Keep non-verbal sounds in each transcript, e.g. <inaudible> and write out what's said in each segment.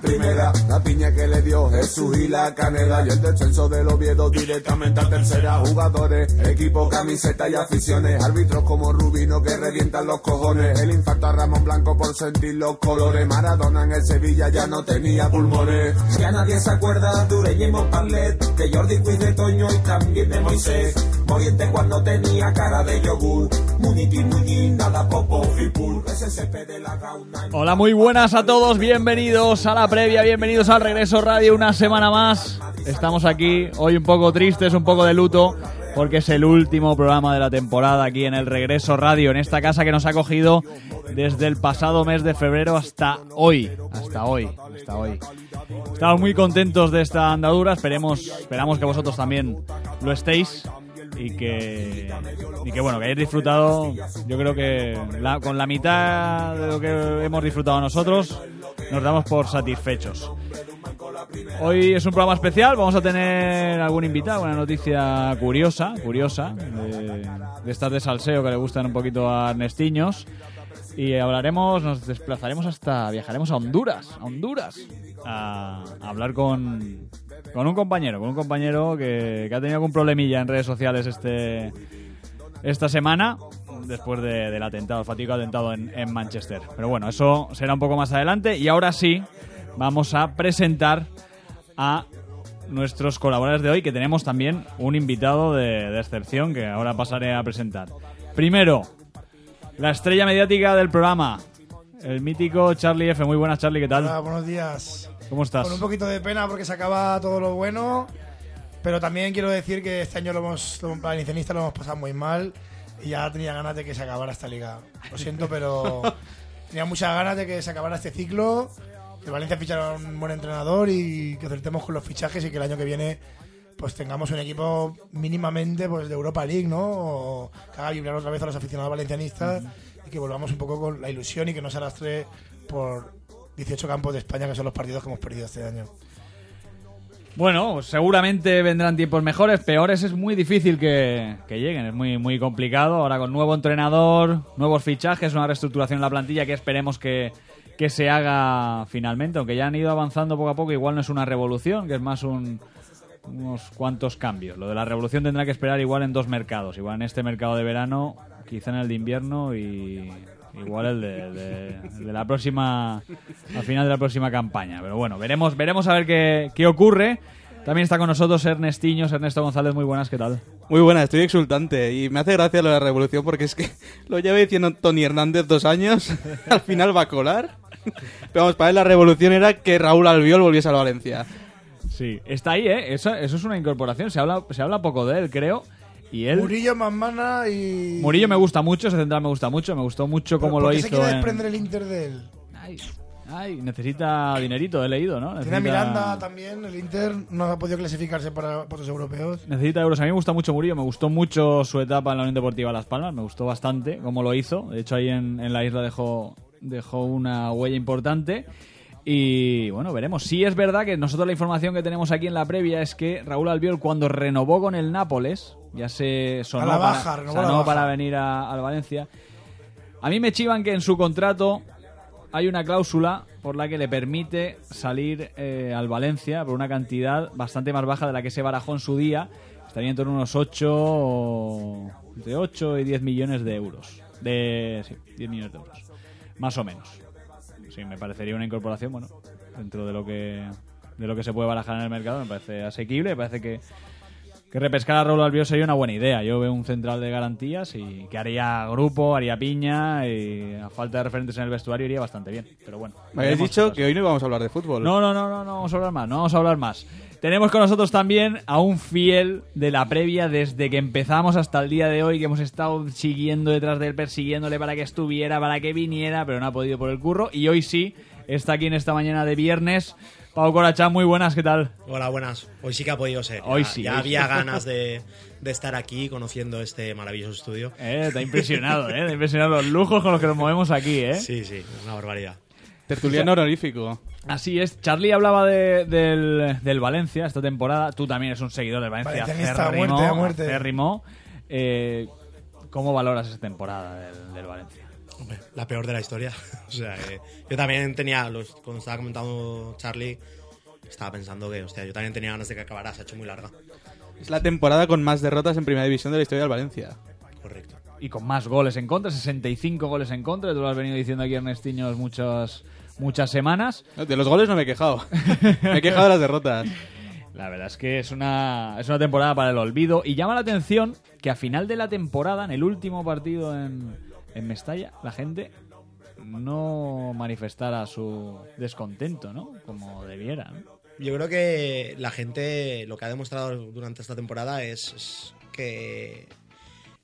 primera. La piña que le dio Jesús y la canela. Y el descenso del Oviedo directamente a tercera. Jugadores, equipo, camiseta y aficiones. Árbitros como Rubino que revientan los cojones. El infarto a Ramón Blanco por sentir los colores. Maradona en el Sevilla ya no tenía pulmones. Ya nadie se acuerda de Ureñemo Parlet, de Jordi Cuiz de Toño y también de Moisés. Moriente cuando tenía cara de yogur. Hola, muy buenas a todos, bienvenidos a la previa, bienvenidos al Regreso Radio una semana más. Estamos aquí, hoy un poco tristes, un poco de luto, porque es el último programa de la temporada aquí en el Regreso Radio, en esta casa que nos ha cogido desde el pasado mes de febrero hasta hoy, hasta hoy, hasta hoy. Estamos muy contentos de esta andadura, esperemos, esperamos que vosotros también lo estéis y que, y que bueno, que hayáis disfrutado, yo creo que la- con la mitad de lo que hemos disfrutado nosotros, nos damos por satisfechos. Hoy es un programa especial, vamos a tener algún invitado, una noticia curiosa, curiosa, de, de estas de salseo que le gustan un poquito a Ernestiños. Y hablaremos, nos desplazaremos hasta, viajaremos a Honduras, a Honduras, a, a hablar con, con un compañero, con un compañero que, que ha tenido algún problemilla en redes sociales este, esta semana, después de- del atentado, fatídico atentado en, en Manchester. Pero bueno, eso será un poco más adelante. Y ahora sí, vamos a presentar a nuestros colaboradores de hoy, que tenemos también un invitado de, de excepción que ahora pasaré a presentar. Primero, la estrella mediática del programa, el mítico Charlie F. Muy buenas, Charlie, ¿qué Hola, tal? buenos días. ¿Cómo estás? Con un poquito de pena porque se acaba todo lo bueno, pero también quiero decir que este año lo hemos, lo- para el valencianista lo hemos pasado muy mal y ya tenía ganas de que se acabara esta liga. Lo siento, <laughs> pero tenía muchas ganas de que se acabara este ciclo, que Valencia fichara un buen entrenador y que acertemos con los fichajes y que el año que viene pues tengamos un equipo mínimamente pues de Europa League, ¿no? O que haga vibrar otra vez a los aficionados valencianistas y que volvamos un poco con la ilusión y que no se arrastre por 18 campos de España que son los partidos que hemos perdido este año. Bueno, seguramente vendrán tiempos mejores, peores es muy difícil que, que lleguen, es muy, muy complicado. Ahora con nuevo entrenador, nuevos fichajes, una reestructuración en la plantilla que esperemos que, que se haga finalmente, aunque ya han ido avanzando poco a poco, igual no es una revolución, que es más un, unos cuantos cambios. Lo de la revolución tendrá que esperar igual en dos mercados, igual en este mercado de verano, quizá en el de invierno y igual el de, de- <laughs> el de la próxima, al final de la próxima campaña. Pero bueno, veremos, veremos a ver qué, qué ocurre. También está con nosotros Ernestiños, Ernesto González, muy buenas, ¿qué tal? Muy buena, estoy exultante y me hace gracia lo de la revolución porque es que lo lleva diciendo Tony Hernández dos años, <laughs> al final va a colar. Pero vamos, para él la revolución era que Raúl Albiol volviese al Valencia. Sí, está ahí, ¿eh? Eso, eso es una incorporación, se habla, se habla poco de él, creo. Y él... Murillo, Mamana y... Murillo me gusta mucho, ese central me gusta mucho, me gustó mucho ¿por lo qué se hizo. quiere en- desprender el Inter de él? Ay, ay, necesita dinerito, he leído, ¿no? Tiene a Miranda también, el Inter no ha podido clasificarse para otros europeos. Necesita euros. A mí me gusta mucho Murillo, me gustó mucho su etapa en la Unión Deportiva Las Palmas, me gustó bastante cómo lo hizo. De hecho, ahí en, en la isla dejó, dejó una huella importante. Y bueno, veremos. Sí es verdad que nosotros la información que tenemos aquí en la previa es que Raúl Albiol cuando renovó con el Nápoles, ya se sonó, A la baja, para, la sonó baja. para venir a- al Valencia. A mí me chivan que en su contrato hay una cláusula por la que le permite salir eh, al Valencia por una cantidad bastante más baja de la que se barajó en su día. Estaría en torno a unos 8, o- entre 8 y 10 millones de euros. De, sí, 10 millones de euros. Más o menos. Sí, me parecería una incorporación, bueno, dentro de lo que de lo que se puede barajar en el mercado, me parece asequible, me parece que, que repescar a Raúl Albiol sería una buena idea. Yo veo un central de garantías y que haría grupo, haría piña y a falta de referentes en el vestuario iría bastante bien. Pero bueno. Me habéis dicho cosas. que hoy no íbamos a hablar de fútbol. No, no, no, no, no vamos a hablar más, no vamos a hablar más. Tenemos con nosotros también a un fiel de la previa desde que empezamos hasta el día de hoy, que hemos estado siguiendo detrás de él, persiguiéndole para que estuviera, para que viniera, pero no ha podido por el curro. Y hoy sí, está aquí en esta mañana de viernes. Pau Corachán, muy buenas, ¿qué tal? Hola, buenas. Hoy sí que ha podido ser. Hoy Ya- sí, Ya hoy había sí. <laughs> ganas de, de estar aquí conociendo este maravilloso estudio. Eh, te ha impresionado, ¿eh? Te ha impresionado los lujos con los que nos movemos aquí, ¿eh? Sí, sí, una barbaridad. Tertuliano honorífico. Así es. Charlie hablaba de- del, del Valencia esta temporada. Tú también eres un seguidor del Valencia. Valencianista a acérrimo, muerte, a muerte. acérrimo. Eh, ¿Cómo valoras esta temporada del, del Valencia? Hombre, la peor de la historia. <laughs> o sea, eh, yo también tenía, los, cuando estaba comentando Charlie, estaba pensando que, hostia, yo también tenía ganas de que acabara, se ha hecho muy larga. Es la temporada con más derrotas en primera división de la historia del Valencia. Correcto. Y con más goles en contra, 65 goles en contra. Tú lo has venido diciendo aquí, Ernestiños, muchas, muchas semanas. No, De los goles no me he quejado. <laughs> me he quejado de las derrotas. La verdad es que es una, es una temporada para el olvido. Y llama la atención que a final de la temporada, en el último partido en, en Mestalla, la gente no manifestara su descontento, ¿no? Como debiera. ¿no? Yo creo que la gente lo que ha demostrado durante esta temporada es, es que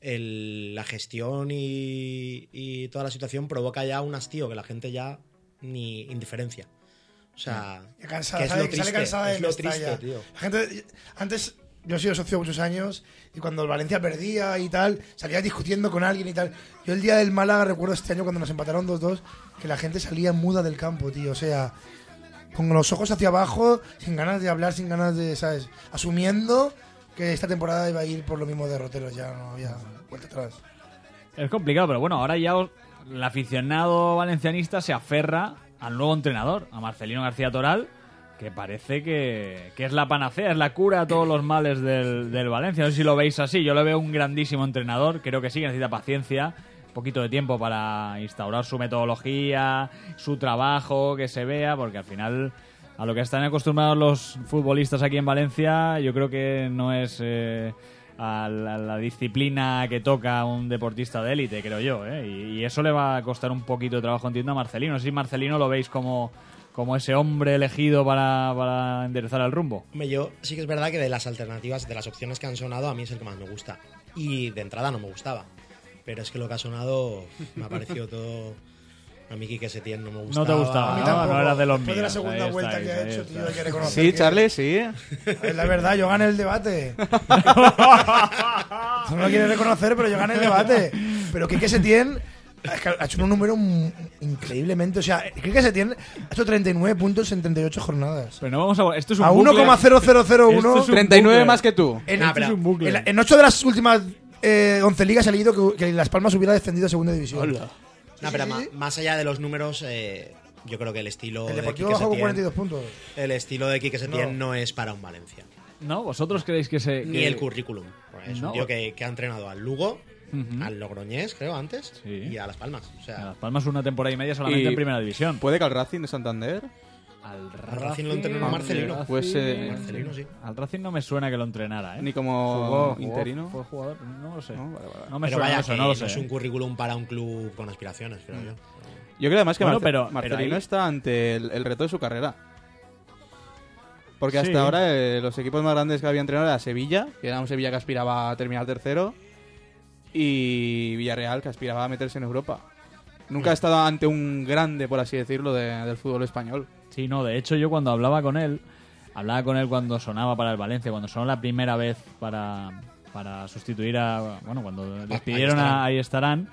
el- la gestión y, y toda la situación provoca ya un hastío que la gente ya ni indiferencia. O sea, cansada, que es sale, lo triste, sale cansada de es lo triste, tío. La gente, antes, yo he sido socio muchos años y cuando el Valencia perdía y tal, salía discutiendo con alguien y tal. Yo el día del Málaga recuerdo este año cuando nos empataron 2-2 que la gente salía muda del campo, tío. O sea, con los ojos hacia abajo, sin ganas de hablar, sin ganas de, ¿sabes? Asumiendo que esta temporada iba a ir por lo mismo derroteros, ya no había vuelta atrás. Es complicado, pero bueno, ahora ya el aficionado valencianista se aferra al nuevo entrenador, a Marcelino García Toral, que parece que, que es la panacea, es la cura a todos los males del, del Valencia. No sé si lo veis así, yo lo veo un grandísimo entrenador, creo que sí, que necesita paciencia, poquito de tiempo para instaurar su metodología, su trabajo, que se vea, porque al final a lo que están acostumbrados los futbolistas aquí en Valencia, yo creo que no es eh, a, la, disciplina que toca un deportista de élite, creo yo. ¿eh? Y, eso le va a costar un poquito de trabajo, entiendo, a Marcelino. Si Marcelino lo veis como, como ese hombre elegido para, para enderezar el rumbo. Hombre, yo sí que es verdad que de las alternativas, de las opciones que han sonado, a mí es el que más me gusta. Y de entrada no me gustaba. Pero es que lo que ha sonado me ha parecido <laughs> todo. A mí Quique Setién no me gustaba. No te gustaba, A mí No, tampoco. no eras de los Después de la míos. segunda Ahí vuelta estáis, que ha hecho, tío, hay que reconocer Sí, que- Charlie, sí. Es la verdad, yo gané el debate. <laughs> Tú no lo quieres reconocer, pero yo gané el debate. Pero Quique Setién es que ha hecho un número mm, increíblemente. O sea, Quique Setién ha hecho 39 puntos en 38 jornadas. Pero no vamos a... Esto es un A bucle. 1,0001. Esto es un 39 bucle. más que tú. En, Esto es un bucle. en, en 8 de las últimas eh, 11 ligas he leído que, que Las Palmas hubiera descendido a segunda división. No, pero más allá de los números, eh, yo creo que el estilo El de Deportivo Quique bajó con Setién, 42 puntos. el estilo de Quique Setién no. es para un Valencia. ¿No? ¿Vosotros creéis que se...? Ni que- el currículum. Es No. un tío que, que ha entrenado al Lugo, Al Logroñés, creo, antes, Sí. y a Las Palmas. O A sea, Las Palmas una temporada y media solamente Y- en primera división. ¿Puede que al Racing de Santander? Al Racing lo entrenó Marcelino. Racing- Pues, eh, Marcelino, sí. Al Racing no me suena que lo entrenara, ¿eh? Ni como Jugó- jugó- interino. Fue jugador, no lo sé. No, vale, vale. No me pero suena vaya, eso, que no lo sé. es un currículum para un club con aspiraciones, creo yo. Yo creo además que Bueno, Marce- pero- pero Marcelino ahí- está ante el, el reto de su carrera. Porque hasta Sí. ahora eh, los equipos más grandes que había entrenado era Sevilla, que era un Sevilla que aspiraba a terminar tercero, y Villarreal, que aspiraba a meterse en Europa. Nunca ha estado ante un grande, por así decirlo, de- del fútbol español. Sí, no, de hecho yo cuando hablaba con él, hablaba con él cuando sonaba para el Valencia, cuando sonó la primera vez para, para sustituir a... Bueno, cuando despidieron estarán. a Ahí estarán,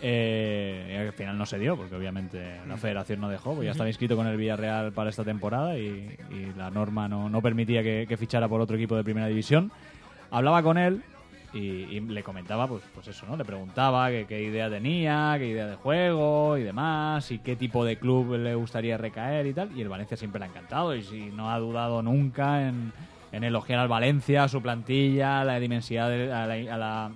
eh, y al final no se dio, porque obviamente la federación no dejó, porque ya estaba inscrito con el Villarreal para esta temporada y, y la norma no, no permitía que, que fichara por otro equipo de primera división. Hablaba con él y, le comentaba, pues, pues eso, ¿no? Le preguntaba qué idea tenía, qué idea de juego y demás, y qué tipo de club le gustaría recaer y tal. Y el Valencia siempre le ha encantado y si no ha dudado nunca en, elogiar al Valencia, a su plantilla, la dimensidad, de- a, la, a la-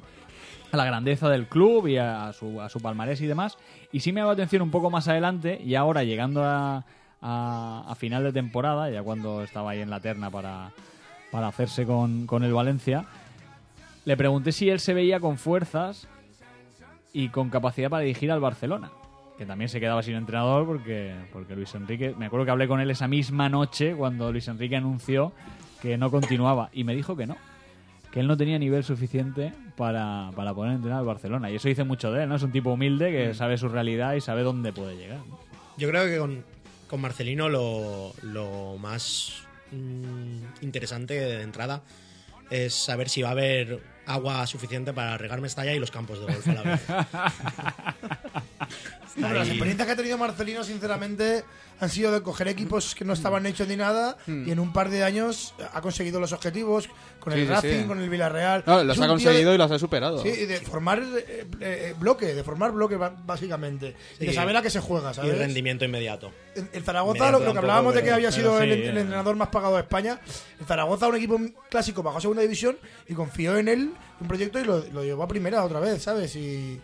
a la grandeza del club y a, su, a su palmarés y demás. Y sí me ha dado atención un poco más adelante y ahora llegando a, a- a final de temporada, ya cuando estaba ahí en la terna para, para hacerse con, con el Valencia, le pregunté si él se veía con fuerzas y con capacidad para dirigir al Barcelona. Que también se quedaba sin entrenador porque, porque Luis Enrique. Me acuerdo que hablé con él esa misma noche cuando Luis Enrique anunció que no continuaba. Y me dijo que no. Que él no tenía nivel suficiente para, para poder entrenar al Barcelona. Y eso dice mucho de él, ¿no? Es un tipo humilde que sabe su realidad y sabe dónde puede llegar. ¿no? Yo creo que con, con Marcelino lo, lo más mm, interesante de entrada es saber si va a haber agua suficiente para regar Mestalla y los campos de golf a la vez. <laughs> No, pero las experiencias que ha tenido Marcelino, sinceramente, han sido de coger equipos que no estaban hechos ni nada y en un par de años ha conseguido los objetivos con Sí, el sí, Racing, sí. con el Villarreal. No, los ha de- conseguido y los ha superado. Sí, de formar eh, eh, bloque, de formar bloque básicamente. Y de saber a qué se juega, Y ¿sabes? rendimiento inmediato. En Zaragoza, lo, que hablábamos de que había sido el, el eh. entrenador más pagado de España, en Zaragoza un equipo clásico bajó a segunda división y confió en él, un proyecto, y lo, lo llevó a primera otra vez, ¿sabes? Y,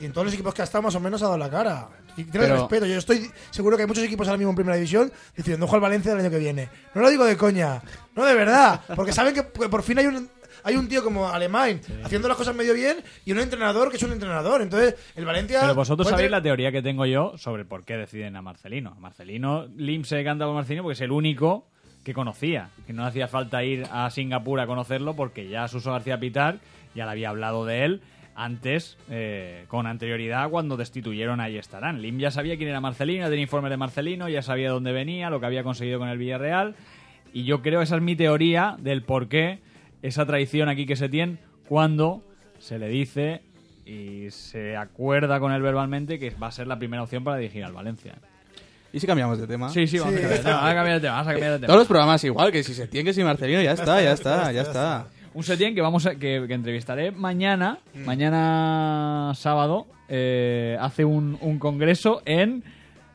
y en todos los equipos que ha estado más o menos ha dado la cara. Y tiene Pero- respeto. Yo estoy seguro que hay muchos equipos ahora mismo en primera división diciendo, ojo al Valencia del año que viene. No lo digo de coña, no de verdad, porque saben que, que por fin hay un... Hay un tío como Alemán haciendo las cosas medio bien y un entrenador que es un entrenador. Entonces, el Valencia. Pero vosotros puede sabéis tener- la teoría que tengo yo sobre por qué deciden a Marcelino. A Marcelino, Lim se canta por Marcelino porque es el único que conocía, que no hacía falta ir a Singapur a conocerlo porque ya Suso García Pitar ya le había hablado de él antes, eh, con anterioridad, cuando destituyeron a Ahí estarán. Lim ya sabía quién era Marcelino, tenía informes de Marcelino, ya sabía dónde venía, lo que había conseguido con el Villarreal. Y yo creo, esa es mi teoría del por qué esa traición aquí que se tiene cuando se le dice y se acuerda con él verbalmente que va a ser la primera opción para dirigir al Valencia. ¿Y si cambiamos de tema? Sí, sí, vamos, Sí. a, cambiar de tema, vamos a cambiar de tema. vamos a cambiar de tema. Todos los programas igual, que si se tiene que si Marcelino, ya está, ya está, ya está. Un Setién que vamos a, que, que entrevistaré mañana, Mm. mañana sábado, eh, hace un, un congreso en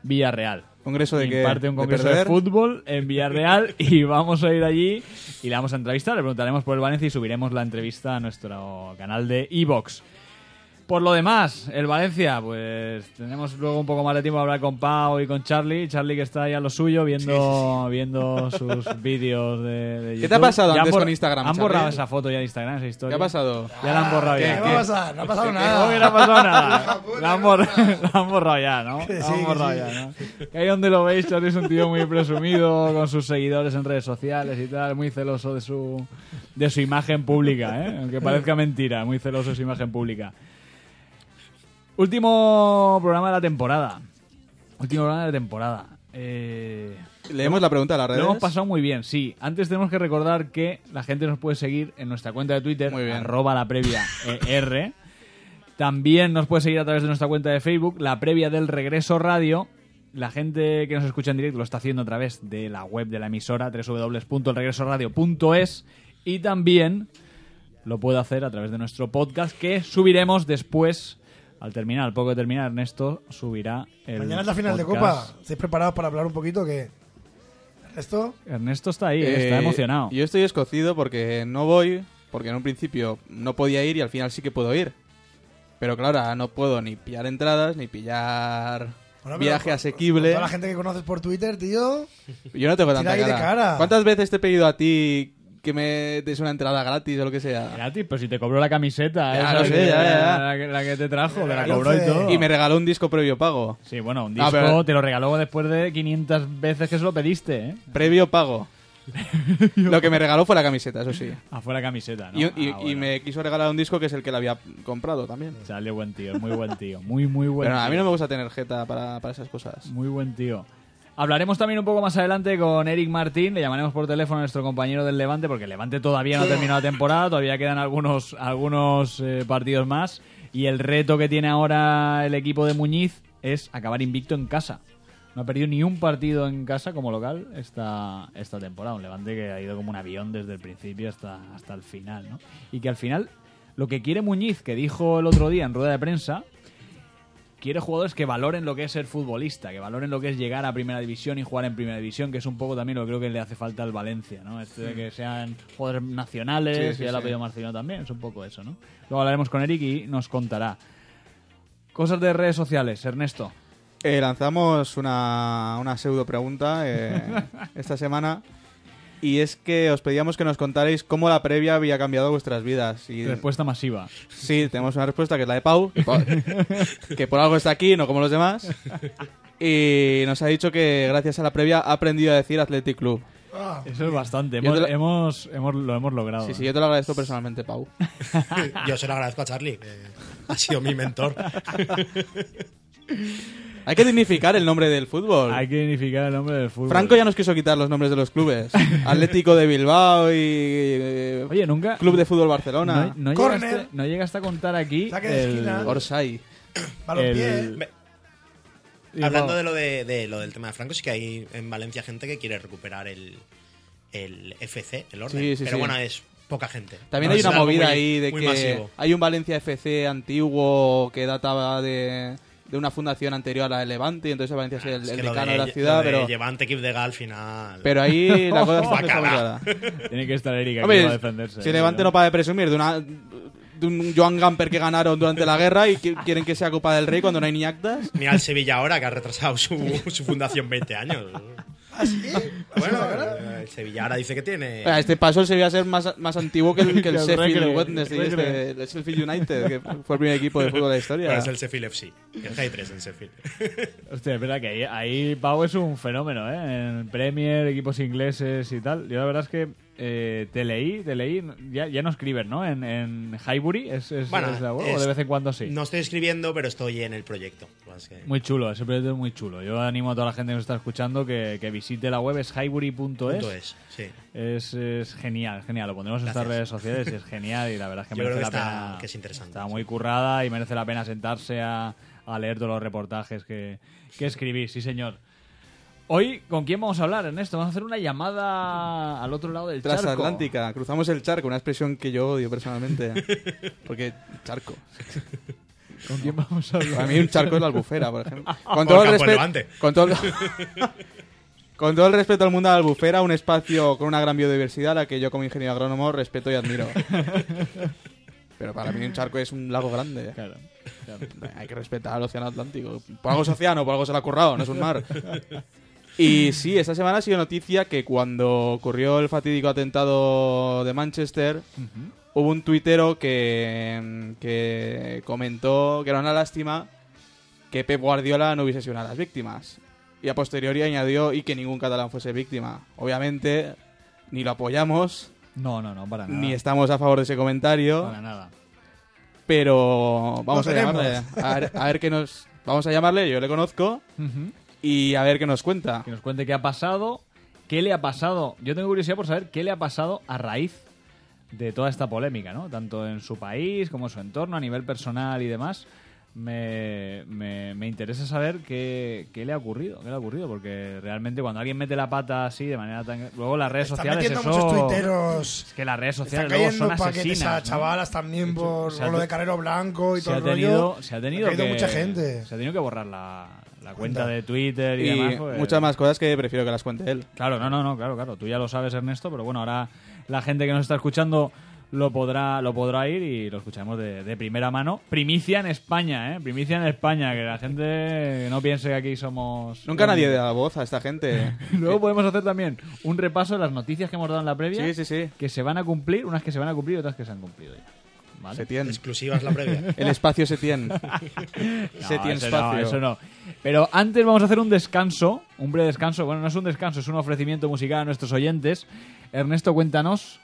Villarreal. ¿Congreso de qué? Imparte un ¿De congreso de, fútbol en Villarreal <laughs> y vamos a ir allí y le vamos a entrevistar, le preguntaremos por el Valencia y subiremos la entrevista a nuestro canal de Evox. Por lo demás, el Valencia, pues tenemos luego un poco más de tiempo para hablar con Pau y con Charlie. Charlie que está ahí a lo suyo viendo, viendo sus <laughs> vídeos de, de YouTube. ¿Qué te ha pasado Ya han antes con Instagram, Han Charlie? borrado esa foto ya de Instagram, esa historia. ¿Qué ha pasado? Ya la han borrado ¿Qué ya. va a pasar? No ha pasado No nada. hubiera pasado nada. La han, borra- la han borrado ya, ¿no? Que La sí, han borrado sí. ya, ¿no? Que ahí donde lo veis, Charlie es un tío muy presumido con sus seguidores en redes sociales y tal, muy celoso de su de su imagen pública, ¿eh? Aunque parezca mentira, muy celoso de su imagen pública. Último programa de la temporada. Último programa de la temporada. Eh, Leemos la pregunta a las lo redes. hemos pasado muy bien, sí. Antes tenemos que recordar que la gente nos puede seguir en nuestra cuenta de Twitter, Muy bien. arroba la previa ER. También nos puede seguir a través de nuestra cuenta de Facebook, la previa del regreso radio. La gente que nos escucha en directo lo está haciendo a través de la web de la emisora, www.elregresoradio.es. Y también lo puede hacer a través de nuestro podcast que subiremos después, al terminar, al poco de terminar, Ernesto subirá el Mañana es la final de. Copa. ¿Estáis preparados para hablar un poquito? que ¿Esto? Ernesto está ahí, Eh, está emocionado. Yo estoy escocido porque no voy, porque en un principio no podía ir y al final sí que puedo ir. Pero claro, ahora no puedo ni pillar entradas, ni pillar Bueno, viaje con- asequible. con Toda la gente que conoces por Twitter, tío. Yo no tengo Tira tanta cara. cara. ¿Cuántas veces te he pedido a ti que me des una entrada gratis o lo que sea? Gratis, pero si te cobró la camiseta. Ya esa lo sé, que- ya, ya. La, que, la que te trajo, te la cobró y fue- todo. Y me regaló un disco previo pago. Sí, bueno, un Ah, disco pero- te lo regaló después de 500 veces que se lo pediste, ¿eh? Previo pago. <laughs> lo que me regaló fue la camiseta, eso sí. Afuera camiseta, ¿no? Y, y- Ah, y me quiso regalar un disco que es el que le había comprado también. Salió buen tío, muy buen tío. Muy, muy buen Pero tío. a mí no me gusta tener jeta para, para esas cosas. Muy buen tío. Hablaremos también un poco más adelante con Eric Martín, le llamaremos por teléfono a nuestro compañero del Levante, porque el Levante todavía no ha terminado la temporada, todavía quedan algunos, algunos eh, partidos más, y el reto que tiene ahora el equipo de Muñiz es acabar invicto en casa. No ha perdido ni un partido en casa como local esta, esta temporada, un Levante que ha ido como un avión desde el principio hasta, hasta el final, ¿no? Y que al final, lo que quiere Muñiz, que dijo el otro día en rueda de prensa, quiere jugadores que valoren lo que es ser futbolista, que valoren lo que es llegar a primera división y jugar en primera división, que es un poco también lo que creo que le hace falta al Valencia, ¿no? Este de que sean jugadores nacionales, Sí, sí, ya lo ha pedido Marcelino también, es un poco eso, ¿no? Luego hablaremos con Eric y nos contará. Cosas de redes sociales, Ernesto. Eh, lanzamos una, una pseudo pregunta eh, <laughs> esta semana. Y es que os pedíamos que nos contarais cómo la previa había cambiado vuestras vidas. Y Respuesta masiva. sí, tenemos una respuesta que es la de Pau, <laughs> que por, algo está aquí, no como los demás. Y nos ha dicho que gracias a la previa ha aprendido a decir Athletic Club. Eso es bastante. Yo Hemos, lo- hemos, hemos- lo hemos logrado. Sí, sí, ¿eh? yo te lo agradezco personalmente, Pau. <laughs> Yo se lo agradezco a Charlie, que ha sido mi mentor. <laughs> Hay que dignificar el nombre del fútbol. Hay que dignificar el nombre del fútbol. Franco ya nos quiso quitar los nombres de los clubes. <laughs> Atlético de Bilbao y eh, Oye, nunca... Club de Fútbol Barcelona. No, no Corner. llegaste, no llegaste a contar aquí Saque de el- esquina. Orsay. <coughs> El- Hablando de lo, de, de lo del tema de Franco, sí que hay en Valencia gente que quiere recuperar el, el FC, el orden. Sí, sí, pero sí. bueno, es poca gente. También No hay una movida muy- ahí de que masivo. hay un Valencia FC antiguo que databa de, de una fundación anterior a la de Levante, y entonces Valencia es el, Es el que decano de, de, la ciudad, lo de pero, Llevante Equip de Gal al final. pero ahí la <laughs> cosa está clara. Tiene que estar Erika Hombre, para defenderse. si Levante no para de presumir de una de un Joan Gamper que ganaron durante la guerra y que quieren que sea Copa del Rey cuando no hay ni actas. Mira el Sevilla ahora que ha retrasado su, su fundación 20 años. ¿Ah, sí? Bueno, el Sevilla ahora dice que tiene. A este paso se iba a ser más, más antiguo que el, que el <laughs> el Sheffield Recre, Wednesday, el este, el Sheffield United, que fue el primer equipo de fútbol de la historia. Pero es el Sheffield FC. El Hay 3 en Sheffield. <laughs> Hostia, es verdad que ahí, ahí Pau es un fenómeno, ¿eh? En Premier, equipos ingleses y tal. Yo la verdad es que eh, te leí, te leí, ya, ya no escribes, ¿no? En, en Highbury, ¿es, es, Bueno, es web? ¿O de vez en cuando sí? No estoy escribiendo, pero estoy en el proyecto. Que- Muy chulo, ese proyecto es muy chulo. Yo animo a toda la gente que nos está escuchando que, que visite la web, es highbury.es. punto es, sí. Es, es genial, genial. Lo pondremos en estas Gracias. redes sociales y es genial y la verdad es que Yo merece creo que la está- pena. que es interesante, Está sí. muy currada y merece la pena sentarse a, a leer todos los reportajes que, que escribís, sí señor. Hoy, ¿con quién vamos a hablar, Ernesto? Vamos a hacer una llamada al otro lado del charco. Transatlántica, cruzamos el charco, una expresión que yo odio personalmente. <laughs> Porque charco. ¿Con quién vamos a hablar? Para mí un charco es la albufera, por ejemplo. Con O todo, el el Campo respe- Levante. con, todo el... <laughs> con todo el respeto al mundo de la albufera, un espacio con una gran biodiversidad a la que yo como ingeniero agrónomo respeto y admiro. <laughs> Pero para mí un charco es un lago grande. Claro, claro. Hay que respetar al océano Atlántico. Por algo es océano, por algo se lo ha currado, no es un mar. Y sí, esta semana ha sido noticia que cuando ocurrió el fatídico atentado de Manchester, hubo un tuitero que, que comentó que era una lástima que Pep Guardiola no hubiese sido una de las víctimas. Y a posteriori añadió y que ningún catalán fuese víctima. Obviamente, ni lo apoyamos, No, no, no, para nada. ni estamos a favor de ese comentario. Para nada. Pero vamos a llamarle. A ver, a ver qué nos. Vamos a llamarle, yo le conozco. Ujú. Y a ver qué nos cuenta. Que nos cuente qué ha pasado, qué le ha pasado. Yo tengo curiosidad por saber qué le ha pasado a raíz de toda esta polémica, ¿no? Tanto en su país como en su entorno, a nivel personal y demás. Me, me, me interesa saber qué, qué le ha ocurrido, qué le ha ocurrido, porque realmente cuando alguien mete la pata así de manera tan... Luego las redes Están sociales metiendo eso... muchos tuiteros. Es que las redes Están sociales luego cayendo son asesinas. a ¿no? chavalas también por, Se por lo de Carrero Blanco y se todo ha el tenido, rollo. se ha tenido Ha que mucha gente. se ha tenido que borrar la, la cuenta de Twitter y, Y demás pues. muchas más cosas que prefiero que las cuente él. claro no no no claro claro tú ya lo sabes Ernesto pero bueno ahora la gente que nos está escuchando lo podrá lo podrá ir y lo escucharemos de, de primera mano primicia en España eh primicia en España que la gente no piense que aquí somos Nunca nadie da voz a esta gente. <laughs> luego podemos hacer también un repaso de las noticias que hemos dado en la previa Sí, sí, sí. que se van a cumplir unas que se van a cumplir y otras que se han cumplido ya ¿Vale? Se tiene. Exclusivas la previa. <laughs> El espacio se tiene. <laughs> No, se tiene eso espacio. No, eso no. Pero antes vamos a hacer un descanso, un breve descanso. Bueno, no es un descanso, es un ofrecimiento musical a nuestros oyentes. Ernesto, cuéntanos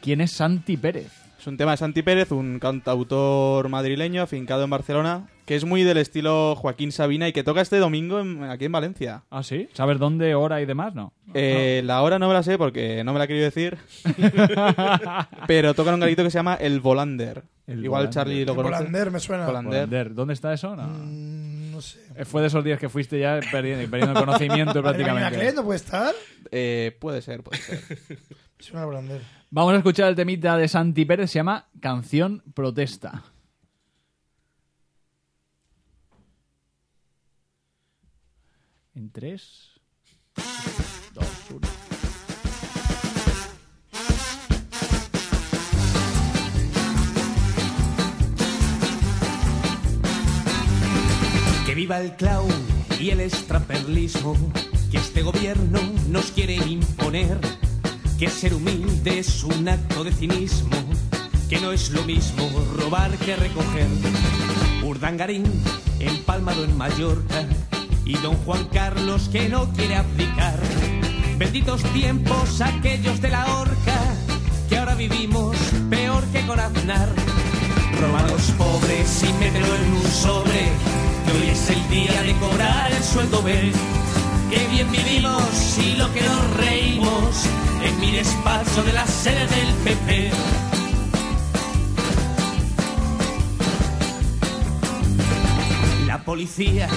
quién es Santi Pérez. Es un tema de Santi Pérez, un cantautor madrileño afincado en Barcelona, que es muy del estilo Joaquín Sabina y que toca este domingo en- aquí en Valencia. ¿Ah, sí? ¿Sabes dónde, hora y demás? No. Eh, La hora no me la sé porque no me la he querido decir, <laughs> pero toca en un garito que se llama El Volander. El Igual Volander. Charlie lo conoce. Volander me suena. Volander. Volander. ¿Dónde está eso? No. Mm, no sé. Eh, Fue de esos días que fuiste ya perdiendo, perdiendo el conocimiento <laughs> ¿El prácticamente. Minaclet no puede estar? Eh, puede ser, puede ser. <laughs> Suena Volander. Vamos a escuchar el temita de Santi Pérez, se llama Canción Protesta. En 3, 2, 1. Que viva el clown y el extraperlismo que este gobierno nos quiere imponer. Que ser humilde es un acto de cinismo, que no es lo mismo robar que recoger. Urdangarín, empalmado en Mallorca, y don Juan Carlos que no quiere abdicar. Benditos tiempos aquellos de la horca, que ahora vivimos peor que con Aznar. Roba a los pobres y mételo en un sobre. Que hoy es el día de cobrar el sueldo B. Que bien vivimos y lo que nos reímos en mi despacho de la sede del PP. policía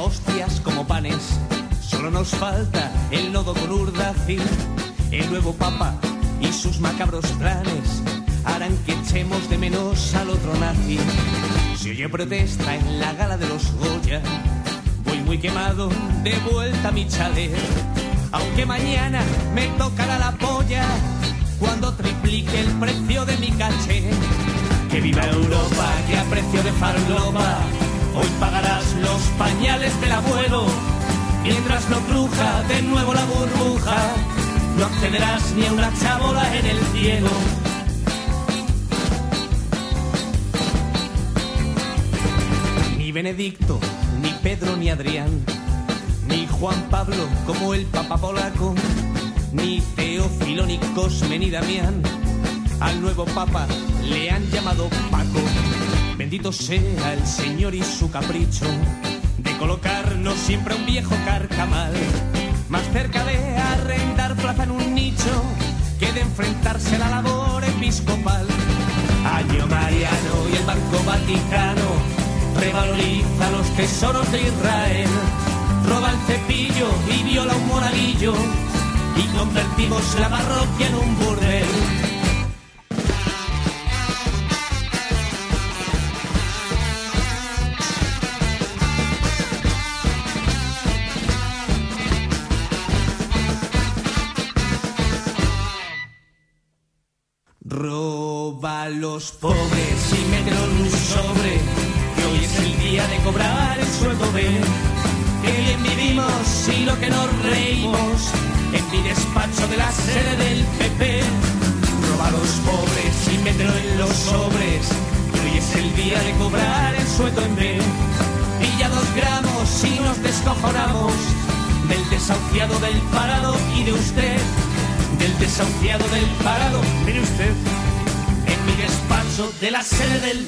hostias como panes. Solo nos falta el nodo con Urdacil. El nuevo papa y sus macabros planes harán que echemos de menos al otro nazi. Si oye protesta en la gala de los Goya, voy muy quemado de vuelta a mi chalet. Aunque mañana me tocará la polla cuando triplique el precio de mi caché. Que viva Europa, que a precio de farlopa hoy pagarás los pañales del abuelo. Mientras no cruja de nuevo la burbuja, no accederás ni a una chabola en el cielo. Ni Benedicto, ni Pedro, ni Adrián, ni Juan Pablo como el Papa polaco, ni Teófilo, ni Cosme, ni Damián. Al nuevo Papa le han llamado Paco. Bendito sea el Señor y su capricho de colocarnos siempre a un viejo carcamal, más cerca de arrendar plaza en un nicho que de enfrentarse a la labor episcopal. Año Mariano y el Banco Vaticano revaloriza los tesoros de Israel, roba el cepillo y viola un monaguillo y convertimos la parroquia en un burdel. Los pobres y mételo en un sobre, que hoy es el día de cobrar el sueldo de que bien vivimos y lo que nos reímos en mi despacho de la sede del PP. Roba a los pobres y mételo en los sobres, que hoy es el día de cobrar el sueldo en B. Pilla dos gramos y nos descojonamos del desahuciado del parado y de usted del desahuciado del parado. Mire usted, de la sede del.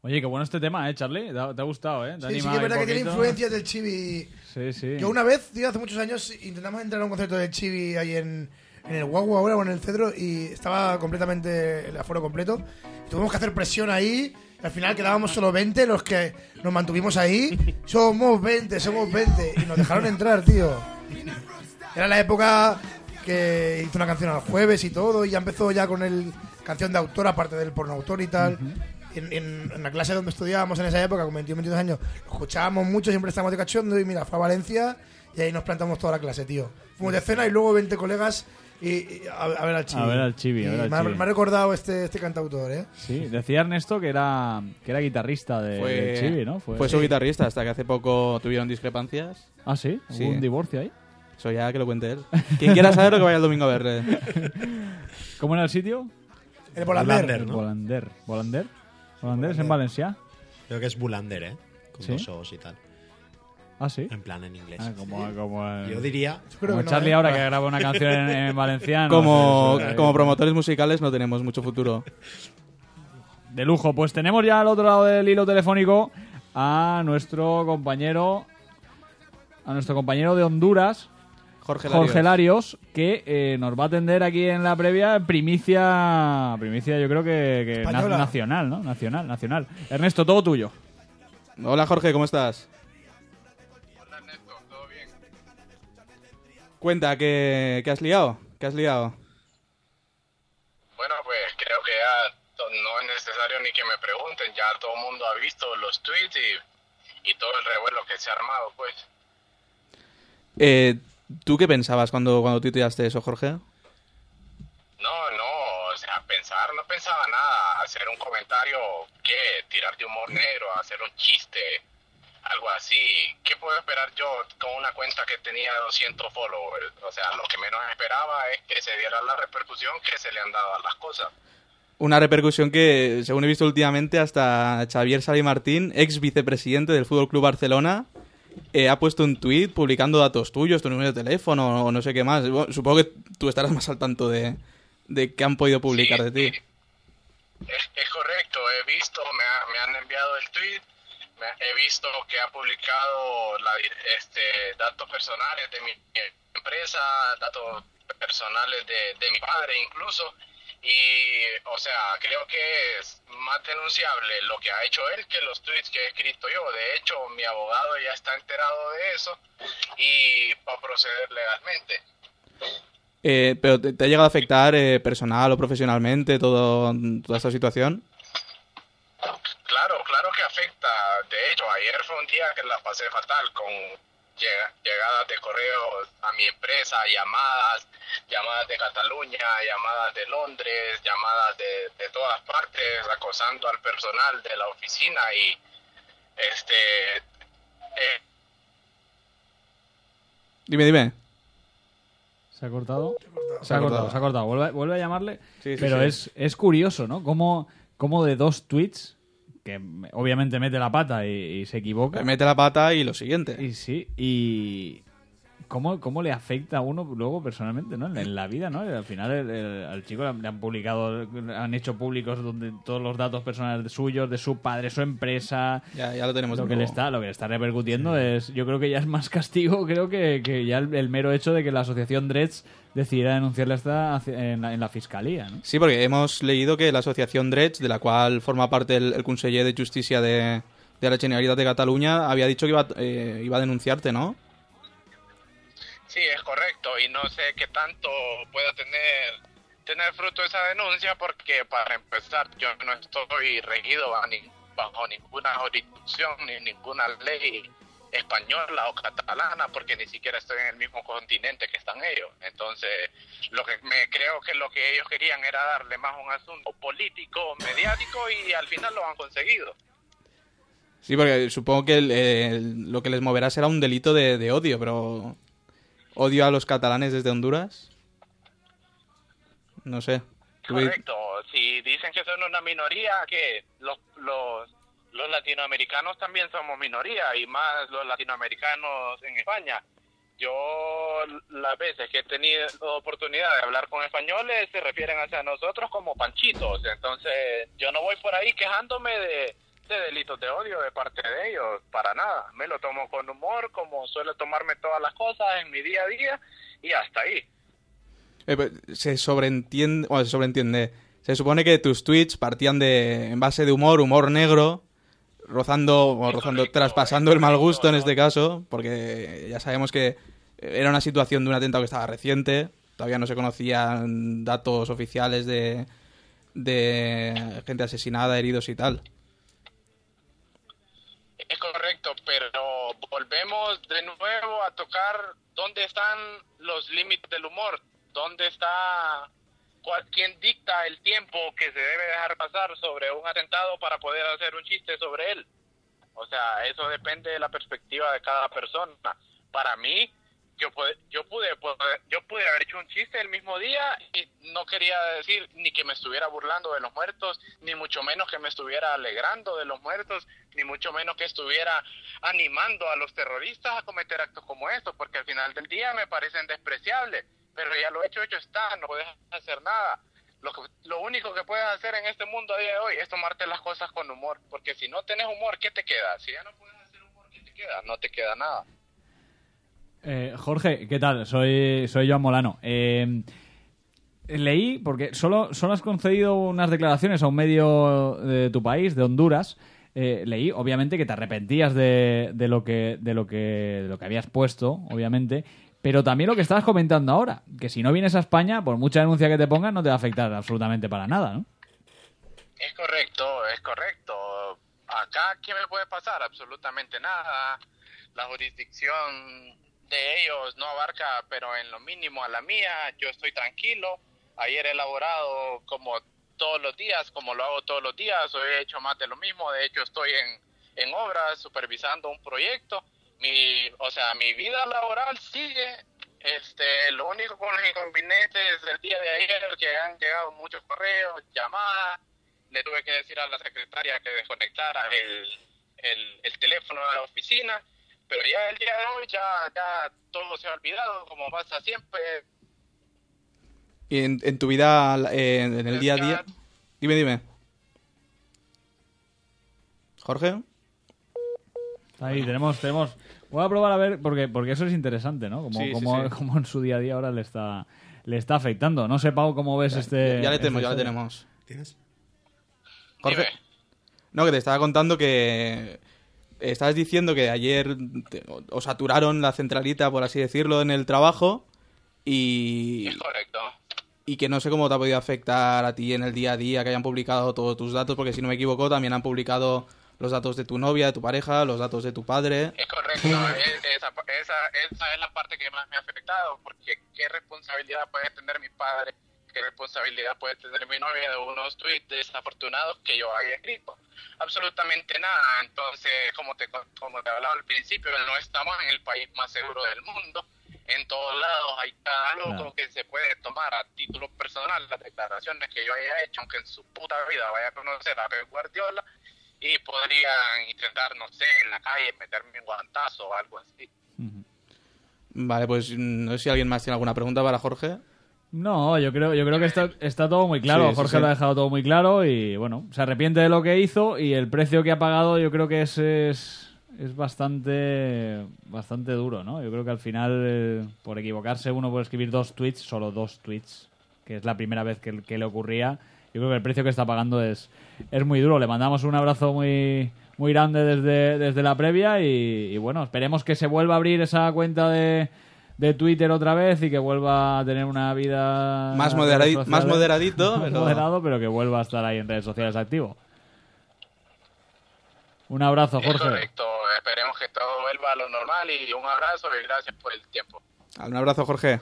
Oye, qué bueno este tema, ¿eh, Charlie? ¿Te ha, te ha gustado, eh? Te Sí, sí que es verdad que tiene influencias del chibi. Sí, sí. Yo una vez, tío, hace muchos años, intentamos entrar a un concierto del chibi ahí en, en el Guagua ahora o en el Cedro y estaba completamente el aforo completo. Tuvimos que hacer presión ahí y al final quedábamos solo 20 los que nos mantuvimos ahí. <laughs> Somos 20, somos 20 y nos dejaron entrar, tío. Era la época que hizo una canción al jueves y todo y ya empezó ya con el canción de autor aparte del porno autor y tal. En, en- en la clase donde estudiábamos en esa época, con 21, 22 años, lo escuchábamos mucho, siempre estábamos de cachondo y mira, fue a Valencia y ahí nos plantamos toda la clase, tío. Fuimos de cena y luego 20 colegas y, y a, a ver al chibi. A ver al Chibi, a Y ver al me, ha, Chibi. me ha recordado este, este cantautor, ¿eh? Sí, decía Ernesto que era, que era guitarrista de, Fue, del Chibi, ¿no? fue su guitarrista hasta que hace poco tuvieron discrepancias. Ah, sí, Sí. ¿Hubo un divorcio ahí. Eso ya que lo cuente él. Quien quiera saber lo que vaya el domingo a ver. <laughs> ¿Cómo era el sitio? El Bolander. Bolander, ¿no? Volander. ¿Volander? ¿Volander es en Valencia? Creo que es Bulander, ¿eh? Con ¿Sí? dos os y tal. Ah, sí. En plan en inglés. Ah, como, como, el- Yo diría. Creo como que no, Charlie ¿eh? ahora que graba una canción en, en valenciano. como, Sí, sí, sí. como promotores musicales no tenemos mucho futuro. <laughs> De lujo. Pues tenemos ya al otro lado del hilo telefónico a nuestro compañero. A nuestro compañero de Honduras, Jorge Larios. Jorge Larios, que eh, nos va a atender aquí en la previa primicia, primicia yo creo que, que na- Española. nacional, ¿no? Nacional, nacional. Ernesto, todo tuyo. Hola Jorge, ¿cómo estás? Cuenta, ¿qué, qué has liado? ¿Qué has liado? Bueno, pues creo que ya no es necesario ni que me pregunten, ya todo el mundo ha visto los tweets y, y todo el revuelo que se ha armado, pues. Eh, ¿Tú qué pensabas cuando, cuando tuiteaste eso, Jorge? No, no, o sea, pensar, no pensaba nada, hacer un comentario, ¿qué? Tirar de humor negro, hacer un chiste, algo así. ¿Qué puedo esperar yo con una cuenta que tenía 200 followers? O sea, lo que menos esperaba es que se diera la repercusión que se le han dado a las cosas. Una repercusión que, según he visto últimamente, hasta Xavier Sari Martín, ex vicepresidente del Fútbol Club Barcelona, eh, ha puesto un tuit publicando datos tuyos, tu número de teléfono o no sé qué más. Supongo que tú estarás más al tanto de, de qué han podido publicar Sí, de ti. Es, es correcto, he visto, me, ha- me han enviado el tweet, he visto que ha publicado la, este, datos personales de mi empresa, datos personales de, de mi padre incluso. Y, o sea, creo que es más denunciable lo que ha hecho él que los tweets que he escrito yo. De hecho, mi abogado ya está enterado de eso y va a proceder legalmente. Eh, pero te, te ha llegado a afectar eh, personal o profesionalmente todo, toda esta situación? Claro, claro que afecta. De hecho, ayer fue un día que la pasé fatal con llega- llegadas de correo a mi empresa, llamadas, llamadas de Cataluña, llamadas de Londres, llamadas de, de todas partes, acosando al personal de la oficina y este eh, Dime, dime. ¿Se ha cortado? Se ha cortado. se ha cortado. Vuelve, vuelve a llamarle. Sí, sí, Pero sí. Es, es curioso, ¿no? Cómo, cómo de dos tweets, que obviamente mete la pata y, y se equivoca. Mete la pata y lo siguiente. Y sí, y cómo, cómo le afecta a uno luego personalmente, ¿no? En, en la vida, ¿no? Al final el- el- al chico le han, publicado, han hecho públicos donde todos los datos personales de suyos, de su padre, su empresa. Ya, ya lo tenemos Lo que le está, lo que le está repercutiendo es, yo creo que ya es más castigo, <laughs> creo que, que ya el, el mero hecho de que la asociación Dredge decidiera denunciarle hacia- en la, en la fiscalía, ¿no? Sí, porque hemos leído que la asociación Dredge, de la cual forma parte el, el conseller de Justicia de, de la Generalitat de Cataluña, había dicho que iba, eh, iba a denunciarte, ¿no? Sí, es correcto y no sé qué tanto pueda tener tener fruto esa denuncia porque para empezar yo no estoy regido a bajo ninguna jurisdicción ni ninguna ley española o catalana porque ni siquiera estoy en el mismo continente que están ellos. Entonces, lo que me creo que lo que ellos querían era darle más un asunto político, mediático y al final lo han conseguido. Sí, porque supongo que lo que les moverá será un delito de, de odio, pero... ¿Odio a los catalanes desde Honduras? No sé. Correcto. Si dicen que son una minoría, que los, los, los latinoamericanos también somos minoría y más los latinoamericanos en España. Yo las veces que he tenido oportunidad de hablar con españoles se refieren hacia nosotros como panchitos. Entonces yo no voy por ahí quejándome de, de delitos de odio de parte de ellos, para nada. Me lo tomo con humor, como suelo tomarme todas las cosas en mi día a día y hasta ahí. Eh, pues, se sobreentiende, bueno, se sobreentiende. Se supone que tus tweets partían de en base de humor, humor negro, rozando, o rozando, correcto, traspasando el mal gusto en este caso, porque ya sabemos que era una situación de un atentado que estaba reciente, todavía no se conocían datos oficiales de, de gente asesinada, heridos y tal. Es correcto, pero volvemos de nuevo a tocar dónde están los límites del humor, dónde está cuál, quién dicta el tiempo que se debe dejar pasar sobre un atentado para poder hacer un chiste sobre él. O sea, eso depende de la perspectiva de cada persona. Para mí, yo pude, yo pude, yo pude haber hecho un chiste el mismo día y no quería decir ni que me estuviera burlando de los muertos, ni mucho menos que me estuviera alegrando de los muertos, ni mucho menos que estuviera animando a los terroristas a cometer actos como estos, porque al final del día me parecen despreciables, pero ya lo hecho, hecho está, no puedes hacer nada. Lo, que- lo único que puedes hacer en este mundo a día de hoy es tomarte las cosas con humor, porque si no tenés humor, ¿qué te queda? Si ya no puedes hacer humor, ¿qué te queda? No te queda nada. Eh, Jorge, ¿qué tal? Soy, soy Joan Molano. Eh, leí, porque solo, solo has concedido unas declaraciones a un medio de tu país, de Honduras. Eh, leí, obviamente, que te arrepentías de, de lo que, de, lo que, de lo que habías puesto, obviamente. Pero también lo que estabas comentando ahora, que si no vienes a España, por mucha denuncia que te pongan, no te va a afectar absolutamente para nada, ¿no? Es correcto, es correcto. Acá, ¿qué me puede pasar? Absolutamente nada. La jurisdicción de ellos no abarca, pero en lo mínimo a la mía. Yo estoy tranquilo. Ayer he elaborado como todos los días, como lo hago todos los días. Hoy he hecho más de lo mismo. De hecho, estoy en, en obras, supervisando un proyecto. Mi, o sea, mi vida laboral sigue. Este, lo único con los inconvenientes del día de ayer que han llegado muchos correos, llamadas, le tuve que decir a la secretaria que desconectara el, el, el teléfono de la oficina, pero ya el día de hoy ya, ya todo se ha olvidado, como pasa siempre. Y en, en tu vida, eh, en el día a día... Dime, dime. Jorge. Ahí tenemos, tenemos. Voy a probar a ver, porque, porque eso es interesante, ¿no? Como, Sí, sí, como, sí. como en su día a día ahora le está, le está afectando. No sé, Pau, cómo ves este. ya le este tenemos, ya le tenemos. ¿Tienes? Jorge. Dime. No, que te estaba contando que estabas diciendo que ayer te- os saturaron la centralita, por así decirlo, en el trabajo y, Es correcto. y que no sé cómo te ha podido afectar a ti en el día a día que hayan publicado todos tus datos, porque si no me equivoco también han publicado los datos de tu novia, de tu pareja, los datos de tu padre. Es correcto. Es- <laughs> esa, esa, esa es la parte que más me ha afectado, porque qué responsabilidad puede tener mi padre, qué responsabilidad puede tener mi novia de unos tweets desafortunados que yo haya escrito. Absolutamente nada. Entonces, como te, como te hablaba al principio, no estamos en el país más seguro del mundo. En todos lados hay cada loco Claro. que se puede tomar a título personal las declaraciones que yo haya hecho, aunque en su puta vida vaya a conocer a Pep Guardiola, y podrían intentar, no sé, en la calle meterme un guantazo o algo así. Vale, pues mm, no sé si alguien más tiene alguna pregunta para Jorge. No, yo creo, yo creo que está, está todo muy claro. Sí, sí, Jorge sí. lo ha dejado todo muy claro y bueno, se arrepiente de lo que hizo y el precio que ha pagado yo creo que es, es, es bastante, bastante duro, ¿no? Yo creo que al final, eh, por equivocarse uno por escribir dos tweets, solo dos tweets, que es la primera vez que, que le ocurría, yo creo que el precio que está pagando es, es muy duro. Le mandamos un abrazo muy, muy grande desde, desde la previa y, y bueno, esperemos que se vuelva a abrir esa cuenta de, de Twitter otra vez y que vuelva a tener una vida Más, moderadi- más moderadito, <laughs> Más pero- moderado, pero que vuelva a estar ahí en redes sociales activo. Un abrazo, Es Jorge. correcto. Esperemos que todo vuelva a lo normal y un abrazo y gracias por el tiempo. Un abrazo, Jorge.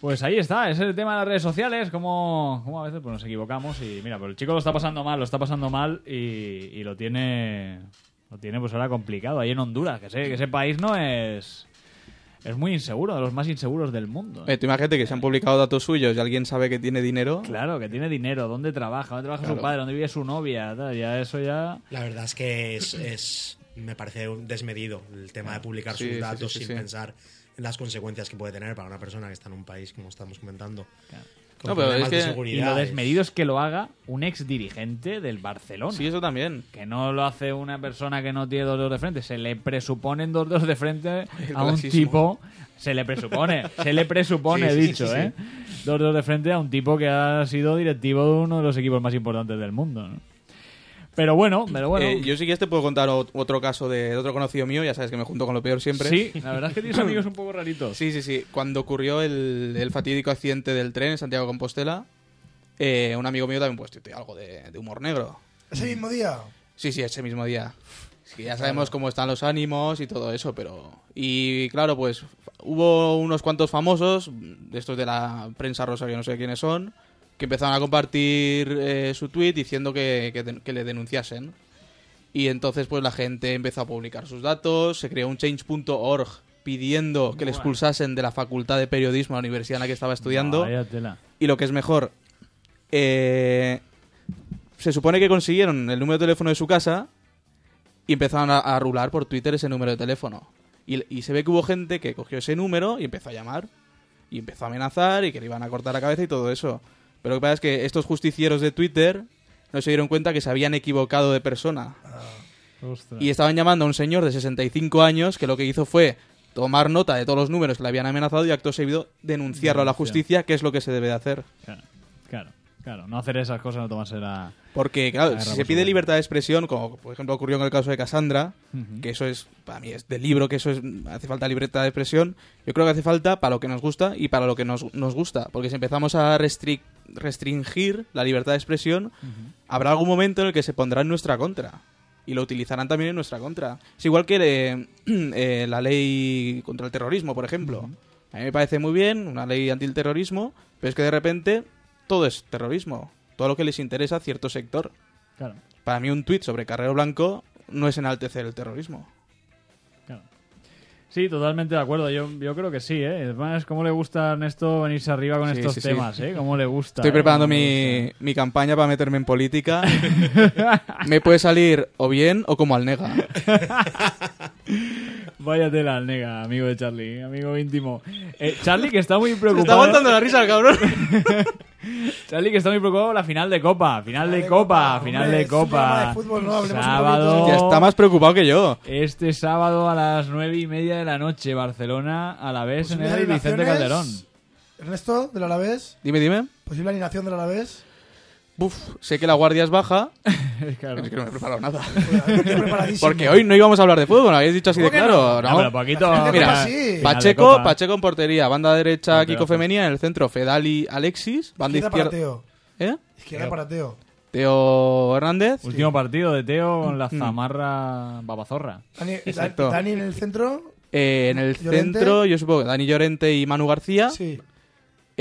Pues ahí está, ese es el tema de las redes sociales, como, como a veces pues, nos equivocamos y mira, pues el chico lo está pasando mal, lo está pasando mal y, y lo tiene lo tiene pues ahora complicado ahí en Honduras, que sé que ese país no es es muy inseguro, de los más inseguros del mundo. Eh, tú imagínate que se han publicado datos suyos y alguien sabe que tiene dinero. Claro, que tiene dinero, dónde trabaja, dónde trabaja su Claro. padre, dónde vive su novia, tal, ya eso ya La verdad es que es, es- me parece un desmedido el tema de publicar Sí, sus datos sí, sí, sin sí. pensar en las consecuencias que puede tener para una persona que está en un país, como estamos comentando. Con No, pero problemas es de que- y lo es- desmedido es que lo haga un ex dirigente del Barcelona. Sí, eso también. Que no lo hace una persona que no tiene dos dedos de frente. Se le presuponen dos dedos de frente El <laughs> a un clasismo. tipo. Se le presupone, se le presupone, <laughs> Sí, dicho, sí, sí. ¿eh? Dos dedos de frente a un tipo que ha sido directivo de uno de los equipos más importantes del mundo, ¿no? Pero bueno, pero bueno. Eh, yo sí que te puedo contar ot- otro caso de, de otro conocido mío, ya sabes que me junto con lo peor siempre. Sí, la verdad es que tienes <laughs> amigos un poco raritos. Sí, sí, sí. Cuando ocurrió el, el fatídico accidente del tren en Santiago de Compostela, eh, un amigo mío también pues tuiteó algo de, de humor negro. Ese mismo día. Sí, sí, ese mismo día. Sí, ya sabemos cómo están los ánimos y todo eso, pero... Y claro, pues hubo unos cuantos famosos, de estos de la prensa rosa, que no sé quiénes son, que empezaron a compartir eh, su tweet diciendo que, que le denunciasen. Y entonces pues la gente empezó a publicar sus datos, se creó un change.org pidiendo que le expulsasen de la facultad de periodismo a la universidad en la que estaba estudiando. Y lo que es mejor, eh, se supone que consiguieron el número de teléfono de su casa y empezaron a, a rular por Twitter ese número de teléfono. Y, y se ve que hubo gente que cogió ese número y empezó a llamar. Y empezó a amenazar y que le iban a cortar la cabeza y todo eso. Pero lo que pasa es que estos justicieros de Twitter no se dieron cuenta que se habían equivocado de persona. Ostras. Y estaban llamando a un señor de 65 años que lo que hizo fue tomar nota de todos los números que le habían amenazado y acto seguido denunciarlo a la justicia, que es lo que se debe de hacer. Claro, claro, claro. No hacer esas cosas, no tomarse la... Porque, claro, si se pide libertad de expresión, como por ejemplo ocurrió en el caso de Cassandra, que eso es, para mí es de libro, que eso es, hace falta libertad de expresión, yo creo que hace falta para lo que nos gusta y para lo que nos, nos gusta. Porque si empezamos a restri- restringir la libertad de expresión, habrá algún momento en el que se pondrá en nuestra contra. Y lo utilizarán también en nuestra contra. Es igual que eh, <clears throat> eh, la ley contra el terrorismo, por ejemplo. A mí me parece muy bien una ley antiterrorismo, pero es que de repente todo es terrorismo. Todo lo que les interesa a cierto sector. Claro, Para mí un tuit sobre Carrero Blanco no es enaltecer el terrorismo. claro. Sí, totalmente de acuerdo. Yo, yo creo que sí, ¿eh? Además, cómo le gusta a Ernesto venirse arriba con Sí, estos sí, sí. temas, ¿eh? Cómo le gusta. Estoy ¿eh? preparando mi, mi campaña para meterme en política. <laughs> me puede salir o bien o como Alnega. gusta. <laughs> Vaya tela, al nega, amigo de Charlie, amigo íntimo. Eh, Charlie, que está muy Se preocupado. está aguantando la risa el cabrón. <laughs> Charlie, que está muy preocupado por la final de Copa. Final de Copa, final hombre, de Copa. de fútbol, no hablemos un Sábado. está más preocupado que yo. Este sábado a las nueve y media de la noche, Barcelona a la vez en el Vicente. Calderón. Ernesto, del Alavés. Dime, dime. Posible alineación del Alavés. Buf, sé que la guardia es baja. <laughs> Claro. Es que no me he preparado nada. <laughs> Porque hoy no íbamos a hablar de fútbol, lo habéis dicho así de ¿Cómo que claro. No, ¿no? pero poquito. Mira, Pacheco. Pacheco en portería, banda derecha No, Kiko Femenía, en el centro Fedali Alexis, banda Izquierda para izquierda. Teo. ¿Eh? Izquierda para Teo. Teo Hernández. Último partido de Teo con la Mm. zamarra babazorra. Dani, Exacto. Dani en el centro. Eh, en el Llorente. centro, yo supongo que Dani Llorente y Manu García. Sí.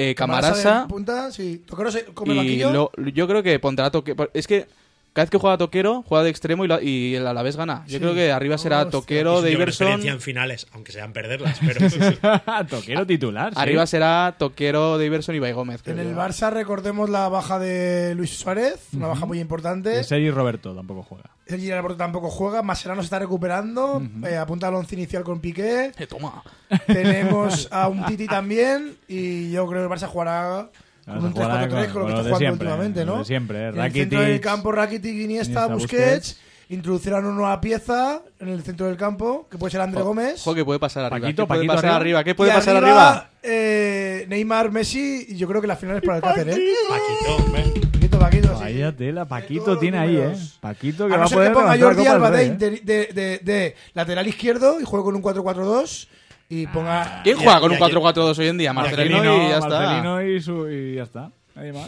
Eh, Camarasa Camarasa. de punta, sí. Toquero se come el Y lo- yo creo que pondrá toque. Es que cada vez que juega Toquero, juega de extremo y, la- y el Alavés gana. Yo Sí. creo que arriba será Hostia. Toquero, Daverson. experiencia en finales, aunque sean perderlas, pero <laughs> Toquero titular. sí. Arriba será Toquero, Daverson y Bay Gómez. En el. Barça recordemos la baja de Luis Suárez, una baja muy importante. Y Sergi Roberto tampoco juega. Sergi Roberto tampoco juega, Mascherano se está recuperando, eh, apunta al once inicial con Piqué. Eh, toma. Tenemos <laughs> a un Titi también y yo creo que el Barça jugará con un Jugará 3-4-3 con lo que está jugando siempre, últimamente, ¿no? de siempre, eh. En el centro del campo Rakitic, Iniesta, Iniesta, Busquets. Busquets. Introducirán una nueva pieza en el centro del campo, que puede ser André Gómez. Ojo, ¿qué puede pasar arriba? Paquito, ¿Qué puede Paquito pasar arriba. arriba? ¿Qué puede Y pasar arriba, arriba? eh, Neymar, Messi, y yo creo que la final es para el Cácer, ¿eh? Paquito, Paquito, Paquito, sí. Vaya tela, Paquito tiene ahí, eh. Paquito que A va no a ser poder que ponga Jordi Alba de, eh. inter- de, de- de lateral izquierdo y juegue con un 4-4-2 y ponga... ¿Quién Y juega con y un a- 4-4-2 hoy en día? Marcelino y ya está. Marcelino y, su, y ya está.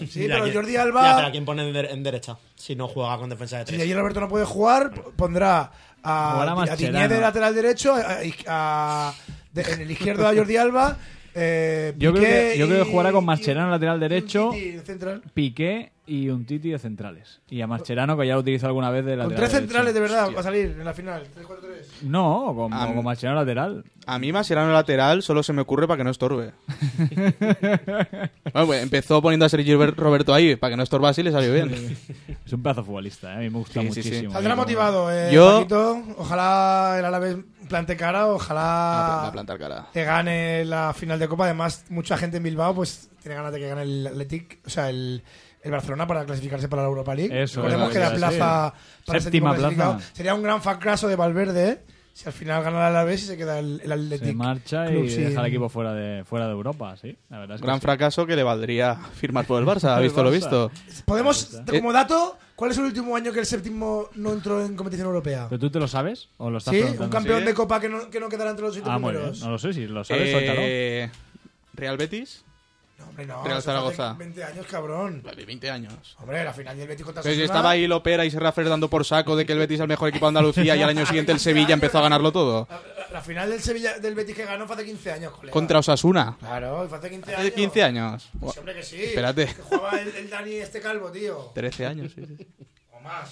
Sí, Ya, pero Jordi Ya, Alba... pero ¿a quién pone en, de- en derecha? Si no juega con defensa de Si tres. allí Roberto no puede jugar, pondrá a, a Mascherano. Diñé de lateral derecho, a- a- de- en el izquierdo a Jordi Alba. eh, Yo creo que- yo creo que y- jugará con y- Mascherano lateral y derecho. Titi en central. Piqué y un Titi de centrales. Y a Mascherano, que ya lo utilizó alguna vez de Con lateral tres derecho. centrales de verdad va a salir en la final. 3-4-3. No, con, Ah, con Mascherano lateral. A mí Mascherano lateral solo se me ocurre para que no estorbe. <laughs> bueno, pues empezó poniendo a Sergio Roberto ahí para que no estorbase y le salió bien. Es un pedazo futbolista, ¿eh? a mí me gusta Sí, sí, sí. muchísimo. Saldrá motivado, eh, Yo- Paquito. Ojalá el Alavés plante cara, Va a ojalá plantar cara. que gane la final de Copa. Además, mucha gente en Bilbao pues tiene ganas de que gane el Athletic, o sea, el, el Barcelona para clasificarse para la Europa League. Eso, Recordemos que la plaza para ese Séptima plaza. sería un gran fracaso de Valverde ¿eh? si al final gana el Alavés y se queda el, el Athletic. Se marcha Club y sin- deja al equipo fuera de, fuera de Europa, sí. La verdad es que Gran sí. fracaso que le valdría firmar por el Barça, <laughs> El visto lo visto. Podemos, como dato, ¿cuál es el último año que el séptimo no entró en competición europea? ¿Pero tú te lo sabes? ¿O lo estás Sí, un campeón Sí. de Copa que no, que no quedará entre los siete Ah, muy bien. primeros. No lo sé, si lo sabes, suéltalo. Eh, Real Betis, No, hombre, no. Real Zaragoza. 20 años, cabrón. vale, 20 años. Hombre, la final del Betis contra Pero si Osasuna- estaba ahí Lopera y Serra Fer dando por saco de que el Betis es el mejor equipo de Andalucía y al año siguiente el <laughs> Sevilla empezó a ganarlo todo. La, la- final del Sevilla del Betis que ganó fue hace 15 años, colega. Contra Osasuna. Claro, fue hace 15 años. Hace 15 años. Pues hombre que sí. Espérate. Que jugaba el, el Dani este calvo, tío. 13 años, sí, sí. O más.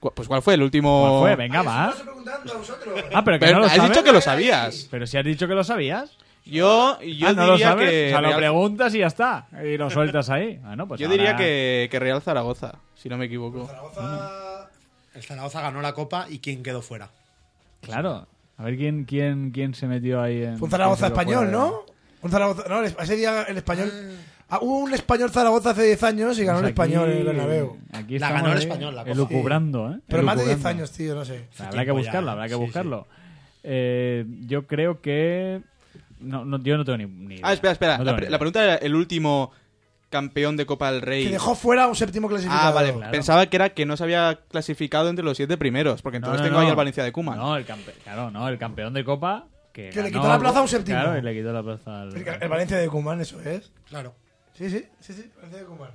Cu- Pues ¿cuál fue el último? ¿Cuál fue? Venga, Ay, eso va. me lo estoy preguntando a vosotros. Ah, pero que Pero no lo has sabes. dicho que lo sabías. Pero si has dicho que lo sabías. Yo, yo ah, no lo diría sabes. que O sea, lo preguntas y ya está. Y lo sueltas ahí. <laughs> Ah, no, pues yo ahora- diría que, que Real Zaragoza, si no me equivoco. Zaragoza. El Zaragoza ganó la Copa y ¿quién quedó fuera? Claro. A ver quién, quién, quién se metió ahí en. Fue un Zaragoza español, de- ¿no? Un Zaragoza. No, ese día el español. Ah, hubo un español Zaragoza hace 10 años y ganó Pues el español en aquí- el Bernabéu. Aquí La ganó el ahí español, la Copa. Elucubrando, ¿eh? Pero más de 10 Elucubrando. años, tío, no sé. Habrá que buscarlo, habrá que sí, buscarlo. Eh, yo creo que. No, no, yo no tengo ni, ni idea. Ah, espera, espera. No la, tengo pre- ni la idea. pregunta era el último campeón de Copa del Rey. Que dejó fuera a un séptimo clasificado. Ah, vale. Claro. Pensaba que era que no se había clasificado entre los siete primeros, porque entonces no, tengo no. ahí al Valencia de Cuman. No, el campe- claro, no, el campeón de Copa. Que, Que le ganó- quitó la plaza a un séptimo. Claro, y le quitó la plaza al. El, el Valencia de Cuman, eso es. Claro. Sí, sí, sí, sí, Valencia de Cuman.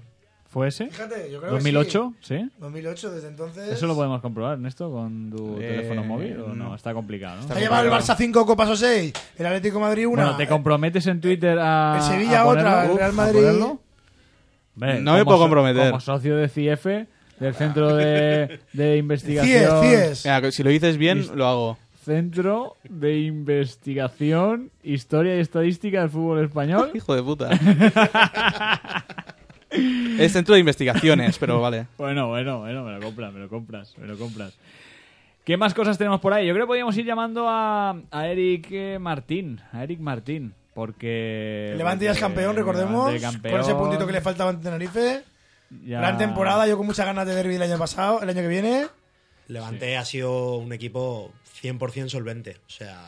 ¿Fue ese? Fíjate, yo creo ¿2008? ¿Sí? que sí. 2008, desde entonces. ¿Eso lo podemos comprobar, Ernesto, con tu Eh, teléfono móvil? ¿O no? no. Está complicado, ¿no? Ha llevado el Barça 5 copas o 6, el Atlético de Madrid una. Bueno, ¿te comprometes en Twitter a. El Sevilla a ponerlo? otra, el Real ¿A Madrid-? Hombre, No me como puedo comprometer. Como socio de CIF, del Centro de, de CIES, <laughs> Investigación. CIES. Mira, que si lo dices bien, lo hago. Centro de Investigación, Historia y Estadística del Fútbol Español. <laughs> Hijo de puta. <laughs> es centro de investigaciones, pero vale. Bueno, bueno, bueno, me lo compras, me lo compras, me lo compras. ¿Qué más cosas tenemos por ahí? Yo creo que podríamos ir llamando a, a Eric eh, Martín. A Eric Martín. porque... Levante ya es campeón, recordemos. Levante campeón, Con ese puntito que le faltaba ante Tenerife. ya- Gran temporada, yo con muchas ganas de derby el año pasado, el año que viene. Levante ha sido un equipo 100% solvente. O sea,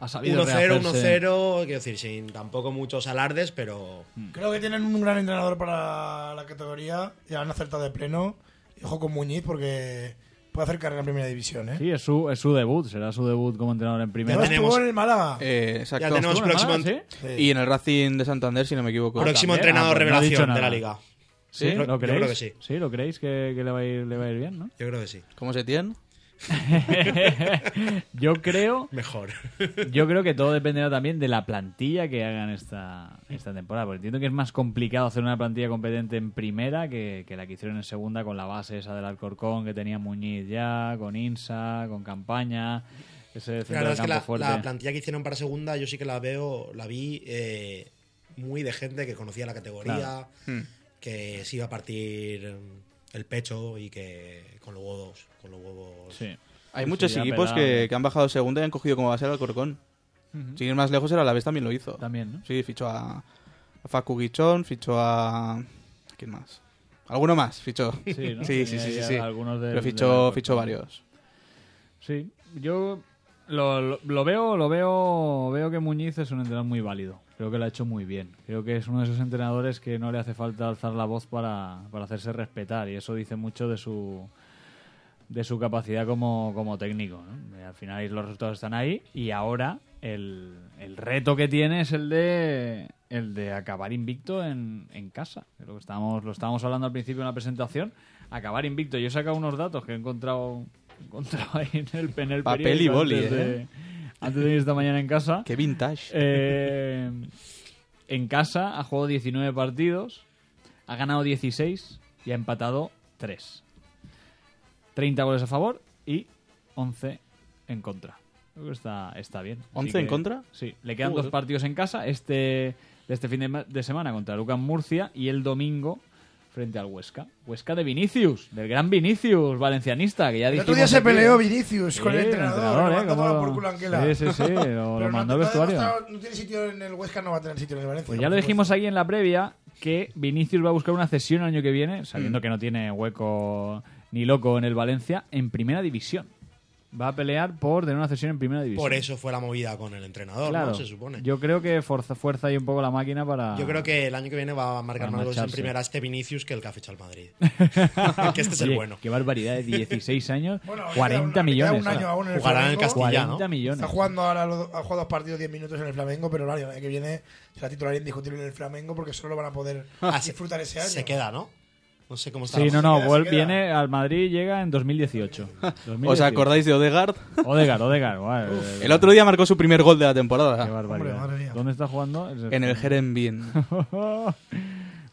1-0, rehacerse. 1-0, quiero decir, sin tampoco muchos alardes, pero Creo que tienen un gran entrenador para la categoría. Ya han acertado de pleno. Y ojo con Muñiz porque puede hacer carrera en primera división, ¿eh? Sí, es su, es su debut, será su debut como entrenador en Ya primera. no tenemos- en el Málaga. Eh, exacto. Ya tenemos ¿Estuvo en el próximo, Málaga, ¿sí? Sí. Y en el Racing de Santander, si no me equivoco. próximo también. entrenador Ah, pues no revelación de la liga. ¿Sí? Yo creo- ¿Lo yo creéis? creo que sí. ¿Sí? ¿Lo creéis que, que le, va a ir, le va a ir bien, no? Yo creo que sí. ¿Cómo se tiene? <laughs> yo creo Mejor. yo creo que todo dependerá también de la plantilla que hagan esta, esta temporada. Porque entiendo que es más complicado hacer una plantilla competente en primera que, que la que hicieron en segunda con la base esa del Alcorcón que tenía Muñiz ya, con Insa, con Campaña, ese La verdad de es que la, plantilla que hicieron para segunda, yo sí que la veo, la vi eh, muy de gente que conocía la categoría, que se iba a partir el pecho y que con los huevos, con los huevos. Sí. Hay muchos sí, equipos que, que han bajado segunda y han cogido como base al Alcorcón. Sin ir más lejos, era la vez también lo hizo. También, ¿no? Sí, fichó a, a Facu Guichón, fichó a... ¿Quién más? ¿Alguno más fichó? Sí, ¿no? <laughs> sí, sí, sí, sí, ya sí. algunos del- Pero fichó, fichó varios. Sí, yo lo, lo- lo veo, lo veo, veo que Muñiz es un entrenador muy válido. Creo que lo ha hecho muy bien. Creo que es uno de esos entrenadores que no le hace falta alzar la voz para, para hacerse respetar y eso dice mucho de su de su capacidad como, como técnico. ¿no? Eh, Al final los resultados están ahí y ahora el, el reto que tiene es el de el de acabar invicto en, en casa. Lo que estábamos, lo estábamos hablando al principio en la presentación. Acabar invicto. Yo he sacado unos datos que he encontrado, encontrado ahí en el, en el Papel y boli, antes de, ¿eh? Antes de ir esta mañana en casa. Qué vintage. Eh, en casa ha jugado 19 partidos, ha ganado 16 y ha empatado 3. 30 goles a favor y 11 en contra. Creo que está, está bien. Así ¿11 en que- contra? Sí, le quedan Joder. dos partidos en casa. Este de este fin de, de semana contra Lucas Murcia y el domingo frente al Huesca. Huesca de Vinicius, del gran Vinicius, valencianista, que ya El otro día se peleó. Vinicius con el entrenador. lo ¿eh? mandó por culo a Anquela. Sí, sí, sí, lo- <laughs> mandó al vestuario. No, tiene sitio en el Huesca, no va a tener sitio en el Valencia. Pues ya lo dijimos aquí en la previa que Vinicius va a buscar una cesión el año que viene, Mm. sabiendo que no tiene hueco ni loco en el Valencia, en primera división. Va a pelear por tener una cesión en primera división. Por eso fue la movida con el entrenador, claro, ¿no? Se supone. Yo, Yo creo que forza, fuerza ahí un poco la máquina para. creo que el año que viene va a marcar más goles en primera este Vinicius que el que ha fichado al Madrid. <laughs> que este es el Oye, bueno. Qué barbaridad, de 16 años, <laughs> Bueno, le 40 queda un- le queda millones. Un año aún en el Jugará en el Flamengo. Castilla, 40 ¿no? millones. Está jugando ahora, los- ha jugado dos partidos, 10 minutos en el Flamengo, pero el año que viene será titular indiscutible en el Flamengo porque solo lo van a poder <laughs> disfrutar ese año. Se queda, ¿no? No sé cómo está. Sí, la no, no, viene al Madrid, llega en 2018. 2018. <laughs> ¿Os acordáis de Odegaard? Odegaard, Odegaard. eh, El otro día marcó su primer gol de la Qué temporada. barbaridad. Hombre, madre mía. ¿Dónde está jugando? En el Jerenbien. <laughs>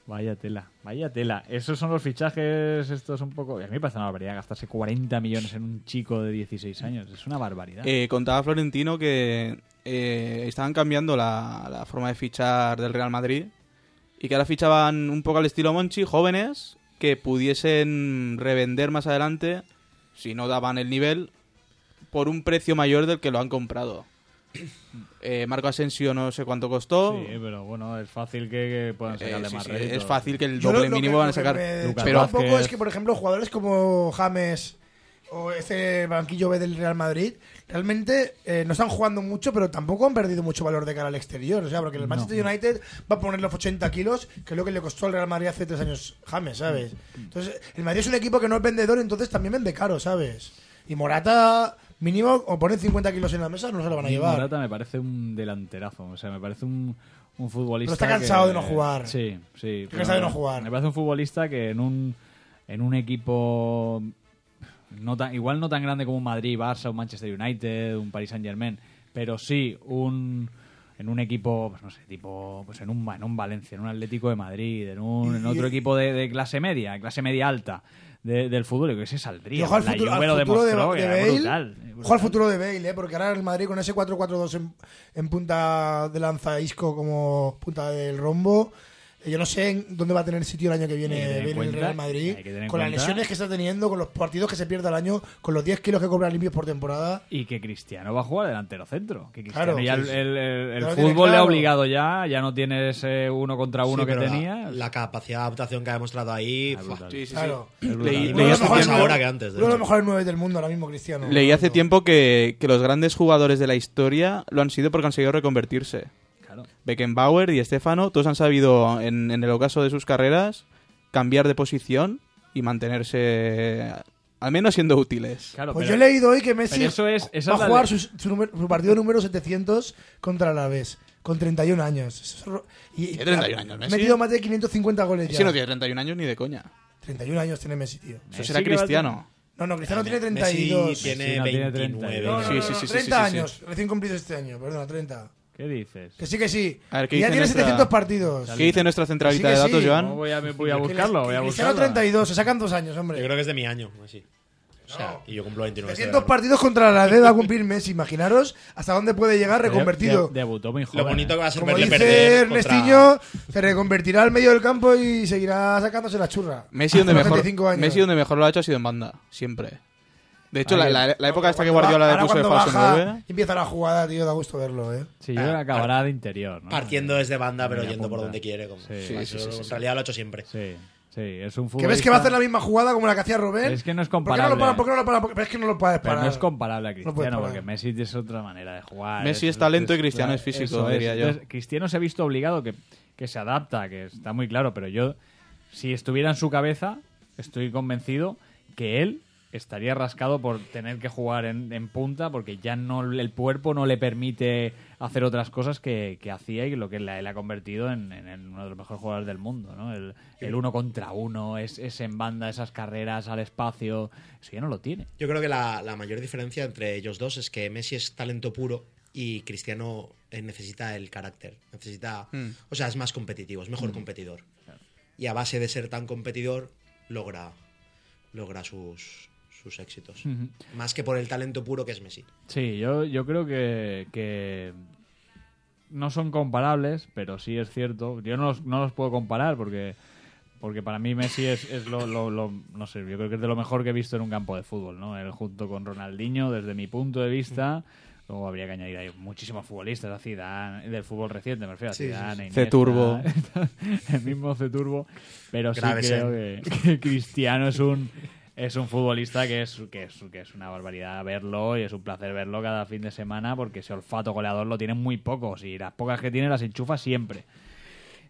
Vaya tela, vaya tela. Esos son los fichajes, estos un poco... A mí me parece una barbaridad gastarse 40 millones en un chico de 16 años. Es una barbaridad. Eh, contaba Florentino que eh, estaban cambiando la, la forma de fichar del Real Madrid y que ahora fichaban un poco al estilo Monchi, jóvenes que pudiesen revender más adelante, si no daban el nivel, por un precio mayor del que lo han comprado. Eh, Marco Asensio no sé cuánto costó. Sí, pero bueno, es fácil que, que puedan Eh, sacarle sí, más sí, es fácil que el lo- doble lo que- mínimo van a sacar. me Lucas choca un Vázquez. poco es que, por ejemplo, jugadores como James o este banquillo B del Real Madrid realmente eh, no están jugando mucho, pero tampoco han perdido mucho valor de cara al exterior. O sea, porque el No. Manchester United va a poner los 80 kilos, que es lo que le costó al Real Madrid hace tres años James, ¿sabes? Entonces, el Madrid es un equipo que no es vendedor, entonces también vende caro, ¿sabes? Y Morata, mínimo, o ponen 50 kilos en la mesa, no se lo van a llevar. Morata me parece un delanterazo. O sea, me parece un, un futbolista. Pero está cansado que- de no jugar. Sí, sí. Está cansado de no jugar. Me parece un futbolista que en un, en un equipo. No tan, igual no tan grande como un Madrid, Barça, un Manchester United, un Paris Saint Germain, pero sí un en un equipo, pues no sé, tipo, pues en un, en un Valencia, en un Atlético de Madrid, en, un, en otro equipo de, de clase media, clase media alta de- del fútbol, que se Y saldría. ojo al futuro, al lo futuro de, Bale. brutal, Ojo al brutal. futuro de Bale, ¿eh? porque ahora el Madrid con ese 4-4-2 en, en punta de lanza Isco como punta del rombo Yo no sé en dónde va a tener sitio el año que viene, el Real Madrid, con las lesiones que está teniendo, con los partidos que se pierde al año, con los 10 kilos que cobra limpios por temporada. Y que Cristiano va a jugar delantero centro. Que Cristiano Claro, ya sí, el, fútbol le ha obligado ya, ya no tiene ese uno contra uno Sí, que la- tenía. La, capacidad de adaptación que ha demostrado ahí. Ah. Claro. Leí, Uno leí de los hace mejores tiempo- tiempo, ahora que antes, de Uno de los hecho. mejores nueve del mundo ahora mismo, Cristiano. leí hace tiempo que, que los grandes jugadores de la historia lo han sido por conseguir reconvertirse. Beckenbauer y Stefano, todos han sabido, en, en el ocaso de sus carreras, cambiar de posición y mantenerse, al menos siendo útiles. Claro, Pues pero- yo he leído hoy que Messi eso es- va a jugar de- su, su número- su partido número 700 contra el Alavés, con 31 años. Y, ¿Tiene 31 años ha Messi? metido más de 550 goles ya. Si no tiene 31 años ni de coña. 31 años tiene Messi, tío. Eso Messi será Cristiano. No, no, Cristiano tiene Messi 32. tiene Messi tiene 29. 32. No, no, Sí, no, sí, no, sí, sí, 30 sí, sí. años, recién cumplido este año, perdona, 30. ¿Qué dices? Que sí, que sí. A ver, ¿qué Y ya dice tiene nuestra- 700 partidos. ¿Qué dice nuestra centralita Que sí, de que datos, sí. No, Joan? voy a, voy a buscarlo, voy a Cristiano buscarlo. 32, se sacan dos años, hombre. Yo creo que es de mi año, así. O sea, y yo cumplo 29. este 300 verano. partidos contra la D va a cumplir Messi. Imaginaros hasta dónde puede llegar reconvertido. De- de- debutó muy joven. Lo bonito que va a ser Como verle dice perder contra- Ernestiño, se reconvertirá al medio del campo y seguirá sacándose la churra. Messi donde, mejor, 35 años. Messi donde mejor lo ha hecho ha sido en banda, siempre. De hecho, la, la- la época esta que Guardiola le puso de falso baja 9... y empieza la jugada, tío, da gusto verlo, ¿eh? Sí, yo Ah, acabará de interior. ¿no? Partiendo desde banda, pero yendo por donde quiere. Como, Sí. Sí, sí, sí, sí, en realidad lo ha hecho siempre. Sí, sí, es un futbolista... Que ves que va a hacer la misma jugada como la que hacía Robben. Es que no es ¿Por qué no comparable. lo para? ¿Por qué no lo para? Pero es que no lo puedes Pero parar. no es comparable a Cristiano, porque Messi es otra manera de jugar. Messi es talento y Cristiano es físico, eso diría yo. Entonces, Cristiano se ha visto obligado, que, que se adapta, que está muy claro, pero yo, si estuviera en su cabeza, estoy convencido que él estaría rascado por tener que jugar en, en punta, porque ya no el cuerpo no le permite hacer otras cosas que, que hacía y lo que le, le ha convertido en, uno de los mejores jugadores del mundo, ¿no? El, el uno contra uno, es, es en banda, esas carreras al espacio, eso ya no lo tiene. Yo creo que la, la mayor diferencia entre ellos dos es que Messi es talento puro y Cristiano eh, necesita el carácter. Necesita. Mm. O sea, es más competitivo, es mejor competidor. Y a base de ser tan competidor, logra, logra sus, sus éxitos. Más que por el talento puro que es Messi. Sí, yo, yo creo que, que no son comparables, pero sí es cierto. Yo no los, no los puedo comparar porque, porque para mí Messi es, es lo, lo- lo- no sé, yo creo que es de lo mejor que he visto en un campo de fútbol, ¿no? Él junto con Ronaldinho, desde mi punto de vista. Luego habría que añadir ahí muchísimos futbolistas, a Zidane, del fútbol reciente, me refiero a Sí, sí, Zidane, sí. Iniesta, C-Turbo. <laughs> el mismo C-Turbo, pero sí creo que, que Cristiano es un es un futbolista que es, que, es, que es una barbaridad verlo y es un placer verlo cada fin de semana porque ese olfato goleador lo tiene muy pocos y las pocas que tiene las enchufa siempre.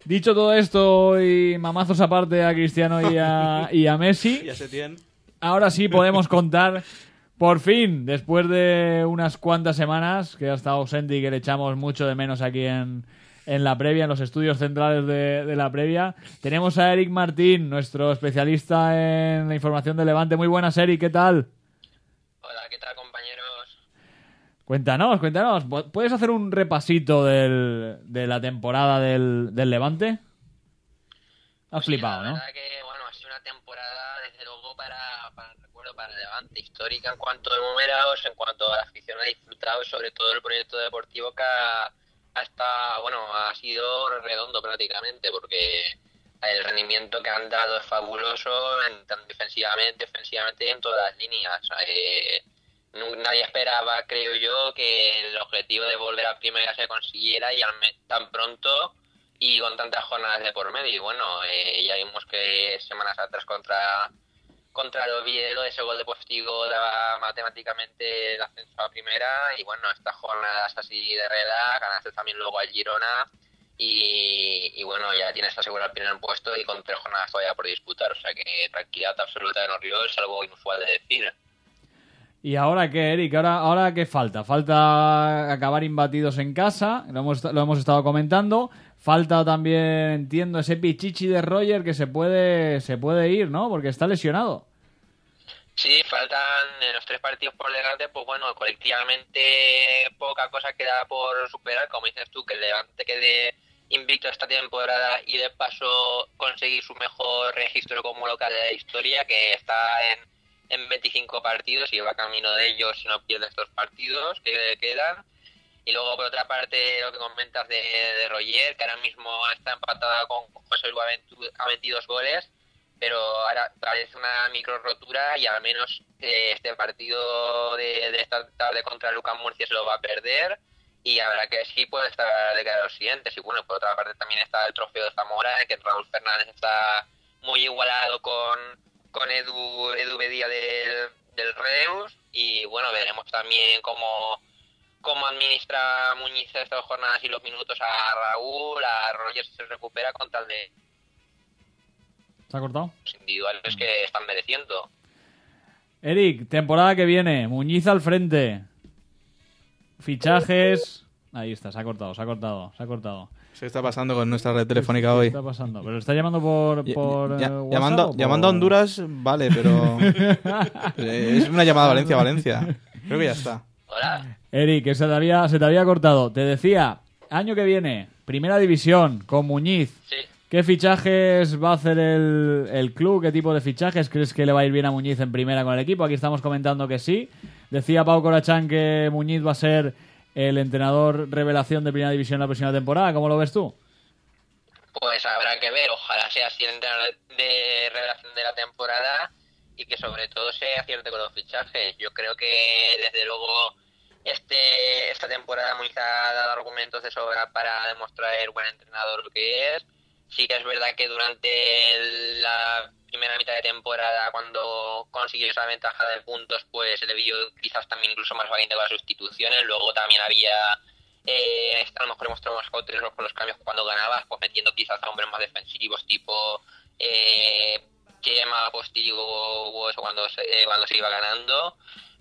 Dicho todo esto y mamazos aparte a Cristiano y a, y a Messi, <laughs> Ya se tiene. ahora sí podemos contar, por fin, después de unas cuantas semanas que ha estado ausente y que le echamos mucho de menos aquí en, en la previa, en los estudios centrales de, de la previa, tenemos a Eric Martín, nuestro especialista en la información de Levante. Muy buenas, Eric, ¿qué tal? Hola, ¿qué tal compañeros? Cuéntanos, cuéntanos. ¿pu- ¿Puedes hacer un repasito del- de la temporada del, del Levante? Has flipado, La ¿no? que, bueno, ha sido una temporada, desde luego, para, para recuerdo, para Levante, histórica en cuanto a números, en cuanto a la afición ha disfrutado, sobre todo el proyecto deportivo que ha, hasta, bueno, ha sido redondo prácticamente, porque el rendimiento que han dado es fabuloso, en, tanto defensivamente, ofensivamente y en todas las líneas. Eh, nadie esperaba, creo yo, que el objetivo de volver a primera se consiguiera y al tan pronto y con tantas jornadas de por medio. Y bueno, eh, ya vimos que semanas atrás contra contra el Oviedo ese gol de postigo daba matemáticamente el ascenso a primera y bueno, estas jornadas así de reda, ganaste también luego al Girona y, y bueno, ya tienes asegurado el primer puesto y con tres jornadas todavía por disputar, o sea que tranquilidad absoluta de Norriol es algo inusual de decir. ¿Y ahora qué, Eric? ¿Ahora, ¿Ahora qué falta? Falta acabar imbatidos en casa, lo hemos, lo hemos estado comentando. Falta también, entiendo, ese pichichi de Roger que se puede, se puede ir, ¿no? Porque está lesionado. Sí, faltan en los tres partidos por delante, pues bueno, colectivamente poca cosa queda por superar, como dices tú, que el Levante quede invicto esta temporada y de paso conseguir su mejor registro como local de la historia, que está en, en 25 partidos y va camino de ellos si no pierde estos partidos que quedan. Y luego, por otra parte, lo que comentas de, de Roger, que ahora mismo está empatada con José Luis a 22 goles, pero ahora parece una micro rotura y al menos eh, este partido de, de esta tarde contra Lucas Murcia se lo va a perder y habrá que sí puede estar de cara a los siguientes. Y bueno, por otra parte también está el trofeo de Zamora, que Raúl Fernández está muy igualado con, con Edu, Edu Bedía del, del Reus y bueno, veremos también cómo, cómo administra Muñiz estas jornadas y los minutos a Raúl, a Rogers se recupera con tal de ¿Se ha cortado? los individuales que están mereciendo. Eric, temporada que viene, Muñiz al frente. Fichajes. Ahí está, se ha cortado, se ha cortado, se ha cortado. Se está pasando con nuestra red telefónica ¿Qué hoy. está pasando? ¿Pero está llamando por, Ya- por ya- eh, WhatsApp llamando, por- llamando a Honduras, vale, pero. <laughs> es una llamada Valencia-Valencia. Creo que ya está. Hola. Eric, que se te, había, se te había cortado. Te decía, año que viene, primera división, con Muñiz. Sí. ¿Qué fichajes va a hacer el, el club? ¿Qué tipo de fichajes crees que le va a ir bien a Muñiz en primera con el equipo? Aquí estamos comentando que sí. Decía Pau Corachán que Muñiz va a ser el entrenador revelación de primera división la próxima temporada. ¿Cómo lo ves tú? Pues habrá que ver, ojalá sea así el entrenador de revelación de la temporada y que sobre todo se acierte con los fichajes. Yo creo que desde luego este esta temporada Muñiz ha dado argumentos de sobra para demostrar el buen entrenador que es. Sí que es verdad que durante la primera mitad de temporada, cuando consiguió esa ventaja de puntos, pues se le vio quizás también incluso más valiente con las sustituciones. Luego también había eh, a lo mejor mostró más cauteloso con los cambios cuando ganabas, pues metiendo quizás a hombres más defensivos, tipo eh, Chema, Postigo o eso cuando se, eh, cuando se iba ganando.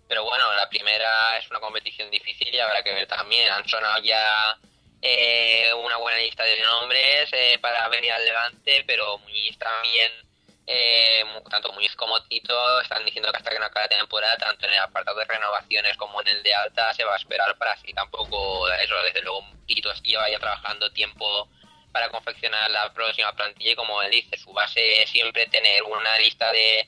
Pero bueno, la primera es una competición difícil y habrá que ver también. Han sonado ya eh, una buena lista de nombres eh, para venir al Levante, pero Muñiz también, eh, tanto Muñiz como Tito están diciendo que hasta que no acabe la temporada, tanto en el apartado de renovaciones como en el de alta, se va a esperar para así tampoco eso. Desde luego, Tito lleva ya trabajando tiempo para confeccionar la próxima plantilla y como él dice, su base es siempre tener una lista de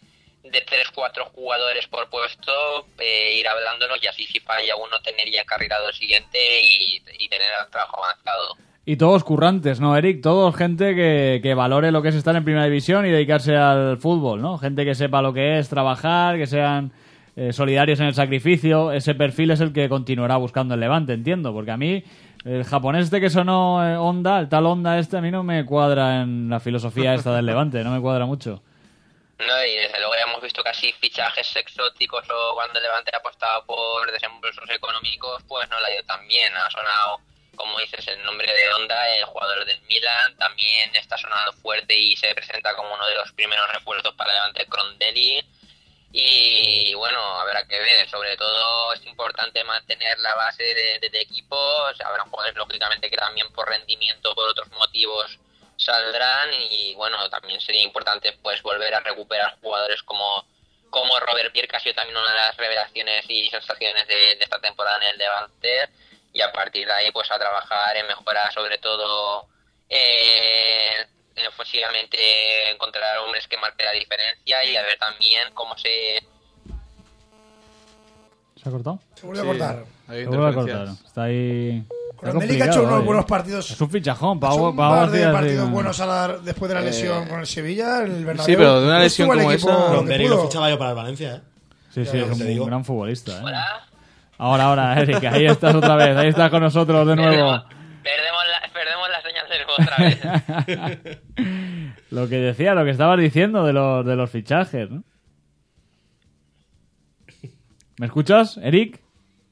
de 3-4 jugadores por puesto, eh, ir hablándonos y así si falla uno tener ya encarrilado el siguiente y, tener el trabajo avanzado. Y todos currantes, ¿no, Eric? Todos gente que, que valore lo que es estar en primera división y dedicarse al fútbol, ¿no? Gente que sepa lo que es trabajar, que sean eh, solidarios en el sacrificio. Ese perfil es el que continuará buscando el Levante, entiendo. Porque a mí, el japonés este que sonó eh, Honda, el tal Honda este, a mí no me cuadra en la filosofía esta del Levante, no me cuadra mucho. ¿No? Y desde luego hemos visto casi fichajes exóticos o cuando el Levante ha apostado por desembolsos económicos, pues no la ido tan bien. Ha sonado, como dices, el nombre de Honda, el jugador del Milan, también está sonando fuerte y se presenta como uno de los primeros refuerzos para Levante Crondelli. Y bueno, habrá que ver, sobre todo es importante mantener la base de, de, de equipos, habrá jugadores lógicamente que también por rendimiento, por otros motivos saldrán y bueno, también sería importante pues volver a recuperar jugadores como, como Robert Pierre, que ha sido también una de las revelaciones y sensaciones de, esta temporada en el Levante. Y a partir de ahí pues a trabajar en mejorar sobre todo eh, ofensivamente encontrar hombres que marquen la diferencia y a ver también cómo se ¿Se ha cortado? Se volvió a cortar. Hay Se vuelve a interferencias. cortar. Está ahí... está que ha hecho complicado unos hoy, buenos ¿eh? partidos. Es un fichajón, Ha hecho Pau, un Pau par de hacía así, partidos ¿no? buenos a la- después de la lesión con el Sevilla, el Bernabéu. Sí, pero de una No lesión estuvo el como equipo esa- donde lo pudo. fichaba yo para el Valencia, ¿eh? Sí, sí, es te un digo. gran futbolista. ¿eh? Hola. Ahora, ahora, Eric, ahí estás otra vez, ahí estás con nosotros de nuevo. Perdemos, perdemos, la, perdemos la señal del otra vez. <laughs> Lo que decía, lo que estabas diciendo de los, de los fichajes, ¿no? ¿Me escuchas, Eric?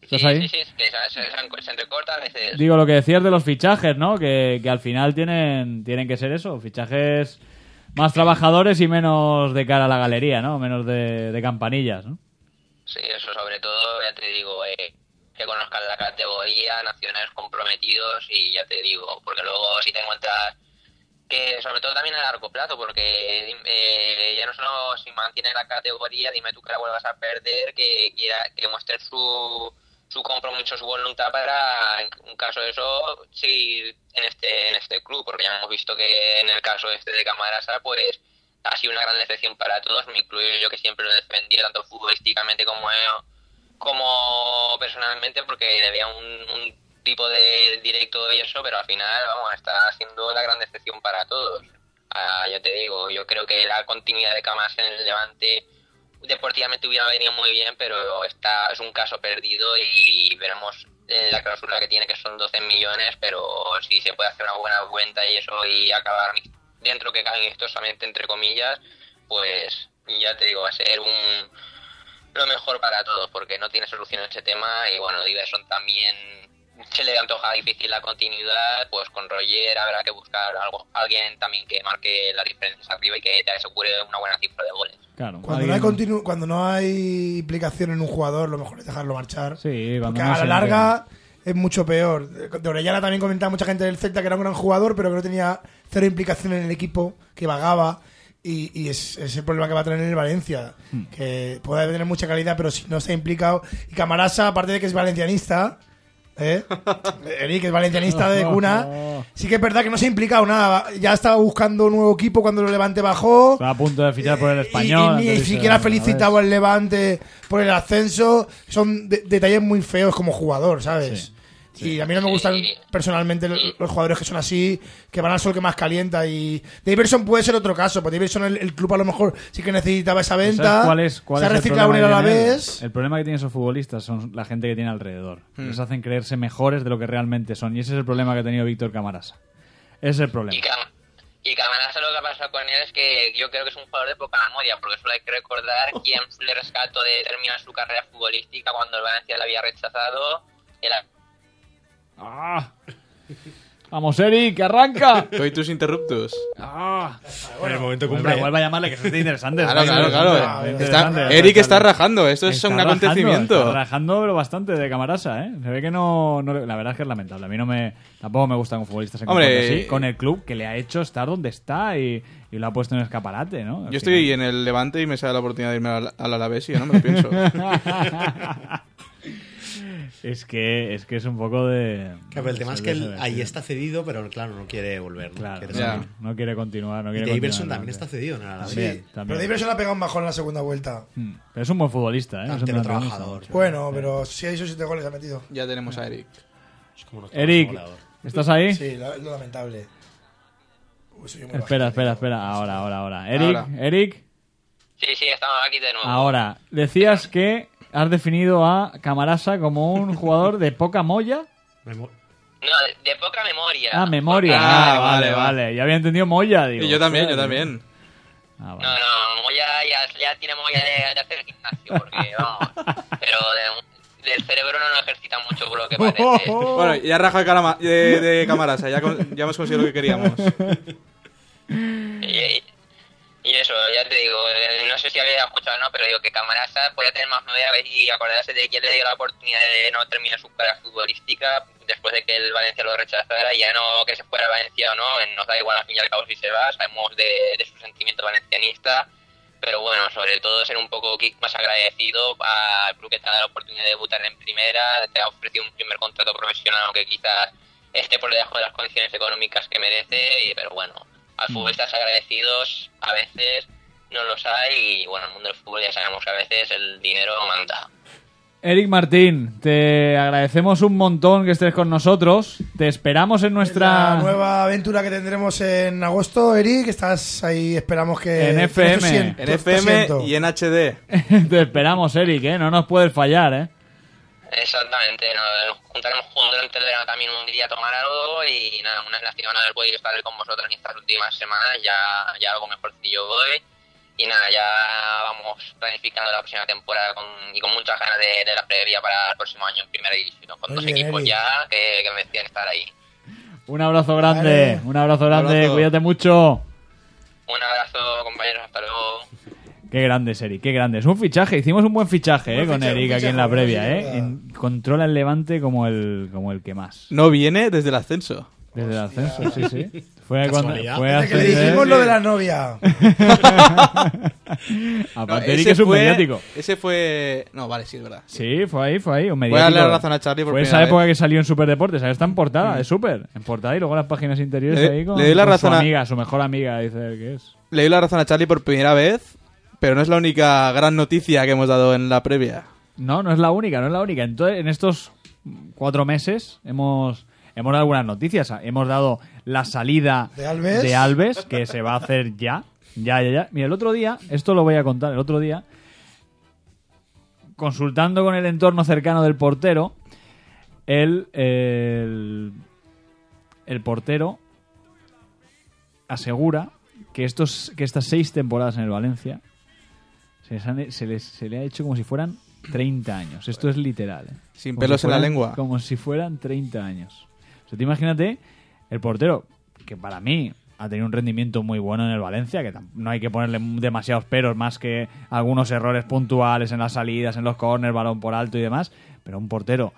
¿Estás Sí, ahí? sí, sí, es que se, se, se, se entrecorta a veces. Digo lo que decías de los fichajes, ¿no? Que, que al final tienen, tienen que ser eso, fichajes más trabajadores y menos de cara a la galería, ¿no? Menos de, de campanillas, ¿no? Sí, eso sobre todo, ya te digo, eh, que conozcan la categoría, nacionales comprometidos y ya te digo, porque luego si te encuentras que sobre todo también a largo plazo, porque eh, ya no solo si mantiene la categoría, dime tú que la vuelvas a perder, que quiera que muestre su, su compromiso, su voluntad para, en un caso de eso, seguir en este, en este club, porque ya hemos visto que en el caso este de Camarasa, pues ha sido una gran decepción para todos, mi club yo que siempre lo defendía tanto futbolísticamente como como personalmente porque un, un tipo de directo y eso, pero al final, vamos, está siendo la gran decepción para todos. Ah, yo te digo, yo creo que la continuidad de Camas en el Levante deportivamente hubiera venido muy bien, pero está es un caso perdido y veremos eh, la cláusula que tiene que son 12 millones, pero si se puede hacer una buena cuenta y eso y acabar dentro que cae amistosamente entre comillas, pues ya te digo, va a ser un lo mejor para todos porque no tiene solución ese tema y bueno, Diverson también se le antoja difícil la continuidad, pues con Roger habrá que buscar algo, alguien también que marque las diferencias arriba y que te asegure una buena cifra de goles. Claro. Cuando no, hay alguien- continu- cuando no hay implicación en un jugador, lo mejor es dejarlo marchar. Sí, cuando Porque no a la larga es mucho peor. De Orellana también comentaba mucha gente del Celta que era un gran jugador, pero que no tenía cero implicación en el equipo, que vagaba. Y, y es, es el problema que va a tener el Valencia. Hmm. Que puede tener mucha calidad, pero si no se ha implicado. Y Camarasa, aparte de que es valencianista, ¿eh? Eric es valencianista de cuna. Sí que es verdad que no se ha implicado nada. Ya estaba buscando un nuevo equipo cuando lo Levante bajó. Está a punto de fichar por el Y- español. Y, ni siquiera a ha felicitado ver. al Levante por el ascenso. Son de- detalles muy feos como jugador, ¿sabes? Y a mí no me gustan Sí. personalmente lo- los jugadores que son así, que van al sol que más calienta. Y Davidson puede ser otro caso, porque Davidson el, el club a lo mejor sí que necesitaba esa ¿Sabes venta. cuál es, cuál se ha es el reciclado a que la tienen? vez. El problema que tienen esos futbolistas son la gente que tiene alrededor. Les hacen creerse mejores de lo que realmente son. Y ese es el problema que ha tenido Víctor Camarasa. Ese es el problema. Y, Cam- y Camarasa lo que ha pasado con él es que yo creo que es un jugador de poca memoria, porque solo hay que recordar quién le rescató de terminar su carrera futbolística cuando el Valencia le había rechazado. Era ¡Ah! Vamos, Eric, que arranca. Coitus interruptus. ¡Ah! en el momento cumple. vuelve a llamarle, que eso está interesante. Claro, claro, claro. está. Eric está rajando. Esto es Está un rajando, acontecimiento. Está rajando, pero bastante de Camarasa, ¿eh? Se ve que no, no La verdad es que es lamentable. A mí no me... Tampoco me gustan futbolistas en Hombre, así, con el club que le ha hecho estar donde está y, y lo ha puesto en escaparate, ¿no? Al Yo estoy final. en el Levante y me sale la oportunidad de irme al, al Alavés y yo no me lo pienso. <laughs> es que es que es un poco de... Claro, pero el tema es que él ahí está cedido, pero claro, no quiere volver. ¿no? Claro, Quiere no, Ya. seguir. no quiere continuar, no Y quiere Davidson continuar, también no, está cedido. También, Sí, también. Pero Davidson ha pegado un bajón en la segunda vuelta. Mm, Pero es un buen futbolista, ¿eh? Es un trabajador. Bueno, pero si ha hecho siete goles ha metido. ya tenemos a Eric. Es como Eric. ¿estás ahí? Sí, lo, lo lamentable. Uy, Espera, bajito, espera, espera. Ahora, ahora, ahora. Eric, Ahora. Eric, Sí, sí, estamos aquí de nuevo. ahora. Decías que has definido a Camarasa como un jugador de poca molla. Memo- No, de, de poca memoria. Ah, memoria. Ah, Ah, vale, vale, vale. Ya había entendido molla, digo. Y yo también, yo también. Ah, vale. No, no, Moya ya, ya tiene Moya de, de hacer gimnasio, porque vamos. <laughs> Pero de- del cerebro no lo ejercita mucho, por lo que parece. Bueno, ya raja de, de, de Camarasa, ya, con- ya hemos conseguido lo que queríamos. Y, y eso, ya te digo, eh, no sé si habéis escuchado o no, pero digo que Camarasa podía tener más ver y acordarse de quién le dio la oportunidad de no terminar su carrera futbolística después de que el Valencia lo rechazara, ya no que se fuera Valencia o no, eh, nos da igual al fin y al cabo si se va, sabemos de, de su sentimiento valencianista, pero bueno, sobre todo ser un poco más agradecido al club que te ha dado la oportunidad de debutar en primera, te ha ofrecido un primer contrato profesional, aunque quizás esté por debajo de las condiciones económicas que merece, y- pero bueno, futbolistas agradecidos a veces no los hay y bueno, el mundo del fútbol ya sabemos que a veces el dinero manda. Eric Martín, te agradecemos un montón que estés con nosotros. Te esperamos en nuestra. La nueva aventura que tendremos en agosto, Eric, estás ahí, esperamos que... En FM. En FM y en HD. <laughs> te esperamos, Eric, ¿eh? No nos puedes fallar, ¿eh? Exactamente, nos juntaremos juntos durante el verano también un día a tomar algo y nada, una lástima no haber podido estar con vosotros en estas últimas semanas, ya, ya algo mejorcillo voy y nada, ya vamos planificando la próxima temporada con, y con muchas ganas de, de la previa para el próximo año en primera división, con dos equipos ya que, que merecían estar ahí. Un abrazo grande, Vale. un abrazo grande, abrazo. cuídate mucho. Un abrazo compañeros, hasta luego. Qué grande es Eric, qué grande. Es un fichaje, hicimos un buen fichaje Buen eh, con Eric un aquí en la previa. sí, Eh. es. En- controla el levante como el, como el que más. No viene desde el ascenso. Desde el ascenso, sí, sí. <laughs> Fue cuando fue Desde que le dijimos lo de la novia. <laughs> Aparte, No, Eric es un fue, mediático. Ese fue. No, vale, sí, es verdad. Sí, fue ahí, fue ahí, un Voy a mediático. darle la razón a Charlie por Fue esa época vez. Mm. que salió en Superdeportes, ahora está en portada, de Super, en portada y luego las páginas interiores Le- ahí con, le doy la con razón su a- amiga, su mejor amiga, dice él que es. Le doy la razón a Charlie por primera vez, pero no es la única gran noticia que hemos dado en la previa. No, no es la única, no es la única. Entonces, en estos cuatro meses hemos, hemos dado algunas noticias. Hemos dado la salida ¿De Alves? de Alves, que se va a hacer ya. Ya, ya, ya. Mira, el otro día, esto lo voy a contar, el otro día, consultando con el entorno cercano del portero, el, el, el portero asegura que, estos, que estas seis temporadas en el Valencia se, les han- se les- se le ha hecho como si fueran 30 años. Esto es literal. ¿eh? Sin Como pelos si en la lengua. Como si fueran 30 años. O sea, tú imagínate el portero, que para mí ha tenido un rendimiento muy bueno en el Valencia, que no hay que ponerle demasiados peros, más que algunos errores puntuales en las salidas, en los corners, balón por alto y demás, pero un portero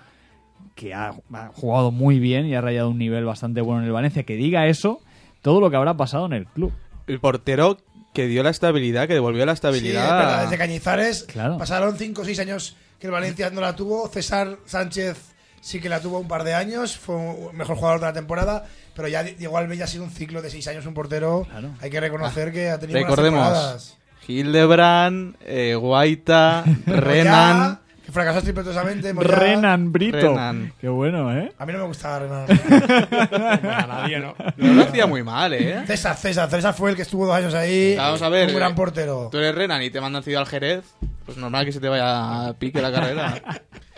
que ha, ha jugado muy bien y ha rayado un nivel bastante bueno en el Valencia, que diga eso, todo lo que habrá pasado en el club. El portero que dio la estabilidad, que devolvió la Sí, estabilidad. desde Cañizares Claro. pasaron 5 o 6 años que el Valencia no la tuvo. César Sánchez sí que la tuvo un par de años, fue un mejor jugador de la temporada, pero ya Diego Alves ya ha sido un ciclo de 6 años un portero. Claro. Hay que reconocer que ha tenido buenas Recordemos, temporadas. Hildebrand, eh, Guaita, <laughs> Pero Renan. Que fracasó estrepitosamente. Moyá. Renan Brito. Renan. Qué bueno, ¿eh? A mí no me gustaba Renan. <laughs> A nadie, ¿no? No lo hacía muy mal, ¿eh? César, César, César fue el que estuvo dos años ahí. Vamos a ver. Un gran eh, portero. Tú eres Renan y te mandan ciudad al Jerez. Pues normal que se te vaya a pique la carrera.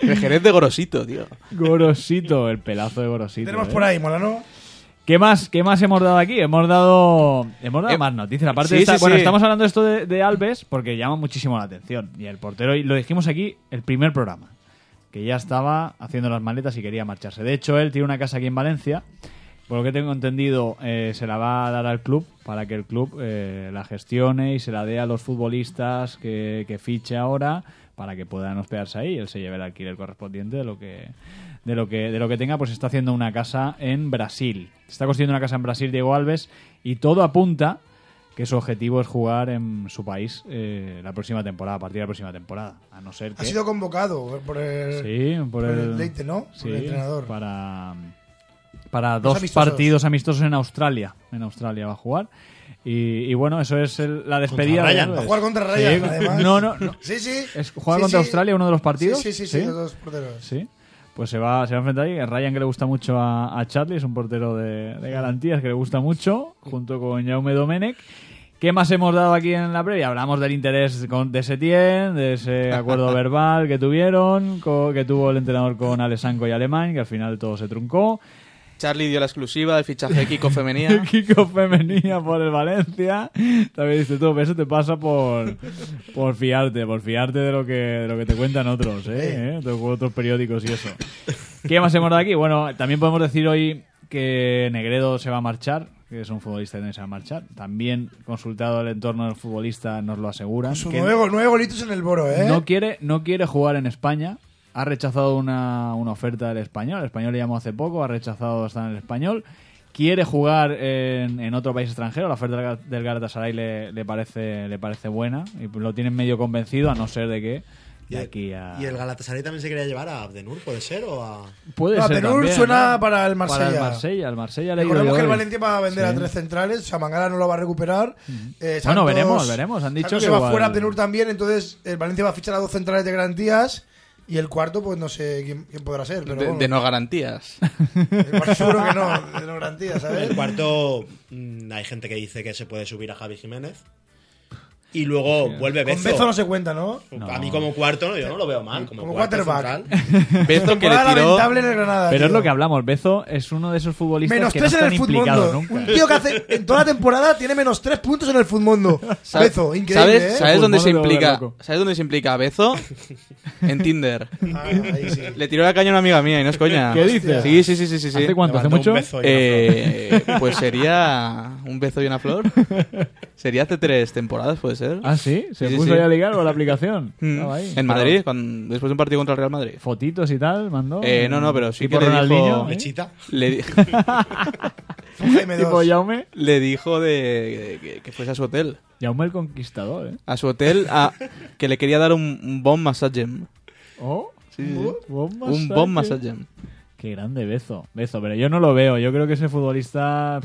El Jerez de Gorosito, tío. Gorosito, el pelazo de Gorosito. Tenemos ¿eh? por ahí, Molano. ¿Qué más, ¿Qué más hemos dado aquí? Hemos dado, hemos dado Eh, más noticias. Aparte sí, de esta- sí, bueno, sí. estamos hablando de esto de, de Alves porque llama muchísimo la atención. Y el portero, y lo dijimos aquí el primer programa, que ya estaba haciendo las maletas y quería marcharse. De hecho, él tiene una casa aquí en Valencia. Por lo que tengo entendido, eh, se la va a dar al club para que el club eh, la gestione y se la dé a los futbolistas que, que fiche ahora para que puedan hospedarse ahí y él se lleve el alquiler correspondiente de lo que de lo que de lo que tenga pues está haciendo una casa en Brasil está construyendo una casa en Brasil Diego Alves y todo apunta que su objetivo es jugar en su país eh, la próxima temporada a partir de la próxima temporada a no ser que Ha sido convocado por el, sí por por el, el Leite, ¿no? Por Sí, el entrenador. para para dos amistosos. partidos amistosos en Australia en Australia va a jugar y, y bueno eso es el- la despedida Contra de Ryan, Alves. Va a jugar contra Ryan, Sí, además. no no no Sí, sí. ¿Es- ¿Juega Sí, contra sí. Australia uno de los partidos? Sí, sí, sí, sí, los dos porteros. Sí. Pues se va, se va a enfrentar ahí. Ryan, que le gusta mucho a, a Charlie, es un portero de, de garantías que le gusta mucho, junto con Jaume Domenech. ¿Qué más hemos dado aquí en la previa? Hablamos del interés con, de Setién, de ese acuerdo <laughs> verbal que tuvieron, co- que tuvo el entrenador con Alessanco y Alemán, que al final todo se truncó. Charlie dio la exclusiva del fichaje de Kiko Femenía. <laughs> Kiko femenina por el Valencia. También dice tú, eso te pasa por, por fiarte, por fiarte de lo que, de lo que te cuentan otros, ¿eh? ¿Eh? Otros, otros periódicos y eso. ¿Qué más hemos dado aquí? Bueno, también podemos decir hoy que Negredo se va a marchar, que es un futbolista que se va a marchar. También consultado el entorno del futbolista nos lo que nueve, nueve golitos en el Boro, ¿eh? no quiere, no quiere jugar en España. Ha rechazado una, una oferta del español. El español le llamó hace poco, ha rechazado estar en el español. Quiere jugar en, en otro país extranjero. La oferta del Ga- del Galatasaray le, le parece, le parece buena y lo tienen medio convencido, a no ser de que Y de aquí a. ¿Y el Galatasaray también se quería llevar a Abdenur, puede ser? ¿O a.? Puede No, ser Benur también, suena ¿no? para el Para Marsella. el Marsella. El Marsella le Recordemos que el. Valencia va a vender a Sí. tres centrales, o sea, Mangala no lo va a recuperar. Eh, Bueno, Santos- veremos, veremos. Han dicho Santos que se va igual- fuera, Abdenur también, entonces el Valencia va a fichar a dos centrales de garantías y el cuarto, pues no sé quién, quién podrá ser. Pero De, bueno, de no garantías. el cuarto seguro que no, de no garantías, ¿sabes? El cuarto, mm, hay gente que dice que se puede subir a Javi Jiménez. Y luego vuelve Con Bezo. Bezo no se cuenta, ¿no? A mí como cuarto, no, yo no lo veo mal. Como, Como cuarto quarterback. <laughs> Bezo que le tiró. lamentable en el Granada. Pero es tío. lo que hablamos. Bezo es uno de esos futbolistas Menos que tres no en están el fútbol. implicados nunca. Un tío que hace en toda la temporada tiene menos tres puntos en el. <laughs> ¿Sabes- Bezo, increíble, ¿Sabes, ¿eh? ¿sabes dónde se implica? ¿Sabes dónde se implica Bezo? <laughs> En Tinder. Ah, ahí sí. Le tiró la caña a una amiga mía y no es coña. ¿Qué dices? Sí, sí, sí, sí, sí. sí. ¿Hace cuánto? ¿Hace mucho? Eh, pues sería un beso y una flor. Sería hace tres temporadas, puede ser. Ah, sí, se Sí, puso sí. ahí a ligar con la aplicación. <laughs> Mm. Estaba ahí. En Pero Madrid, con- después de un partido contra el Real Madrid. Fotitos y tal, mandó. Eh, no, no, pero sí Tipo que le Ronaldinho, dijo- ¿eh? Mechita. Le, di- <laughs> Jaime Tipo. Jaume. le dijo de que, que fuese a su hotel. Jaume el Conquistador, ¿eh? A su hotel, a, que le quería dar un, un bomb massage. Oh, Sí, Un bomb massage. Qué grande Bezo. Bezo, pero yo no lo veo. Yo creo que ese futbolista...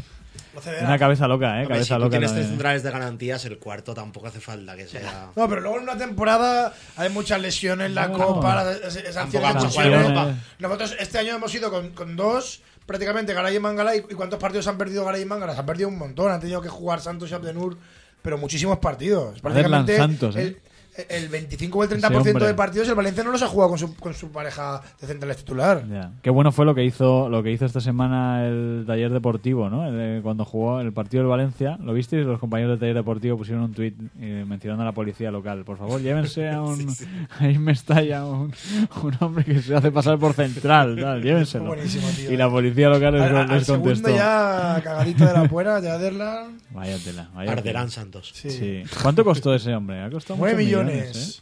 Una cabeza loca, ¿eh? Cabeza si tú loca. tienes tres también. centrales de garantías, el cuarto tampoco hace falta que sea. No, pero luego en una temporada hay muchas lesiones, la No, Copa, no. las sanciones en Europa. Nosotros este año hemos ido con, con dos, prácticamente Garay y Mangala. ¿Y y cuántos partidos han perdido Garay y Mangala? Se han perdido un montón. Han tenido que jugar Santos y Abdenur, pero muchísimos partidos. Prácticamente Santos, ¿eh? el, el 25 o el Ese 30% hombre. de partidos el Valencia no los ha jugado con su, con su pareja de centrales titular. Ya. Qué bueno fue lo que hizo lo que hizo esta semana el taller deportivo, ¿no? El, eh, cuando jugó el partido del Valencia, ¿lo visteis? Los compañeros del taller deportivo pusieron un tuit eh, mencionando a la policía local. Por favor, llévense a <laughs> un <laughs> ahí me estalla un, un hombre que se hace pasar por central, tal, llévenselo. Buenísimo, tío. Y la policía local les, Al, al les segundo contestó. ya cagadito de la puera, ya Derlan. Vaya tela, vaya Arderán. Santos. Sí. Sí. ¿Cuánto costó ese hombre? Ha costado 9 muchos millones. ¿eh?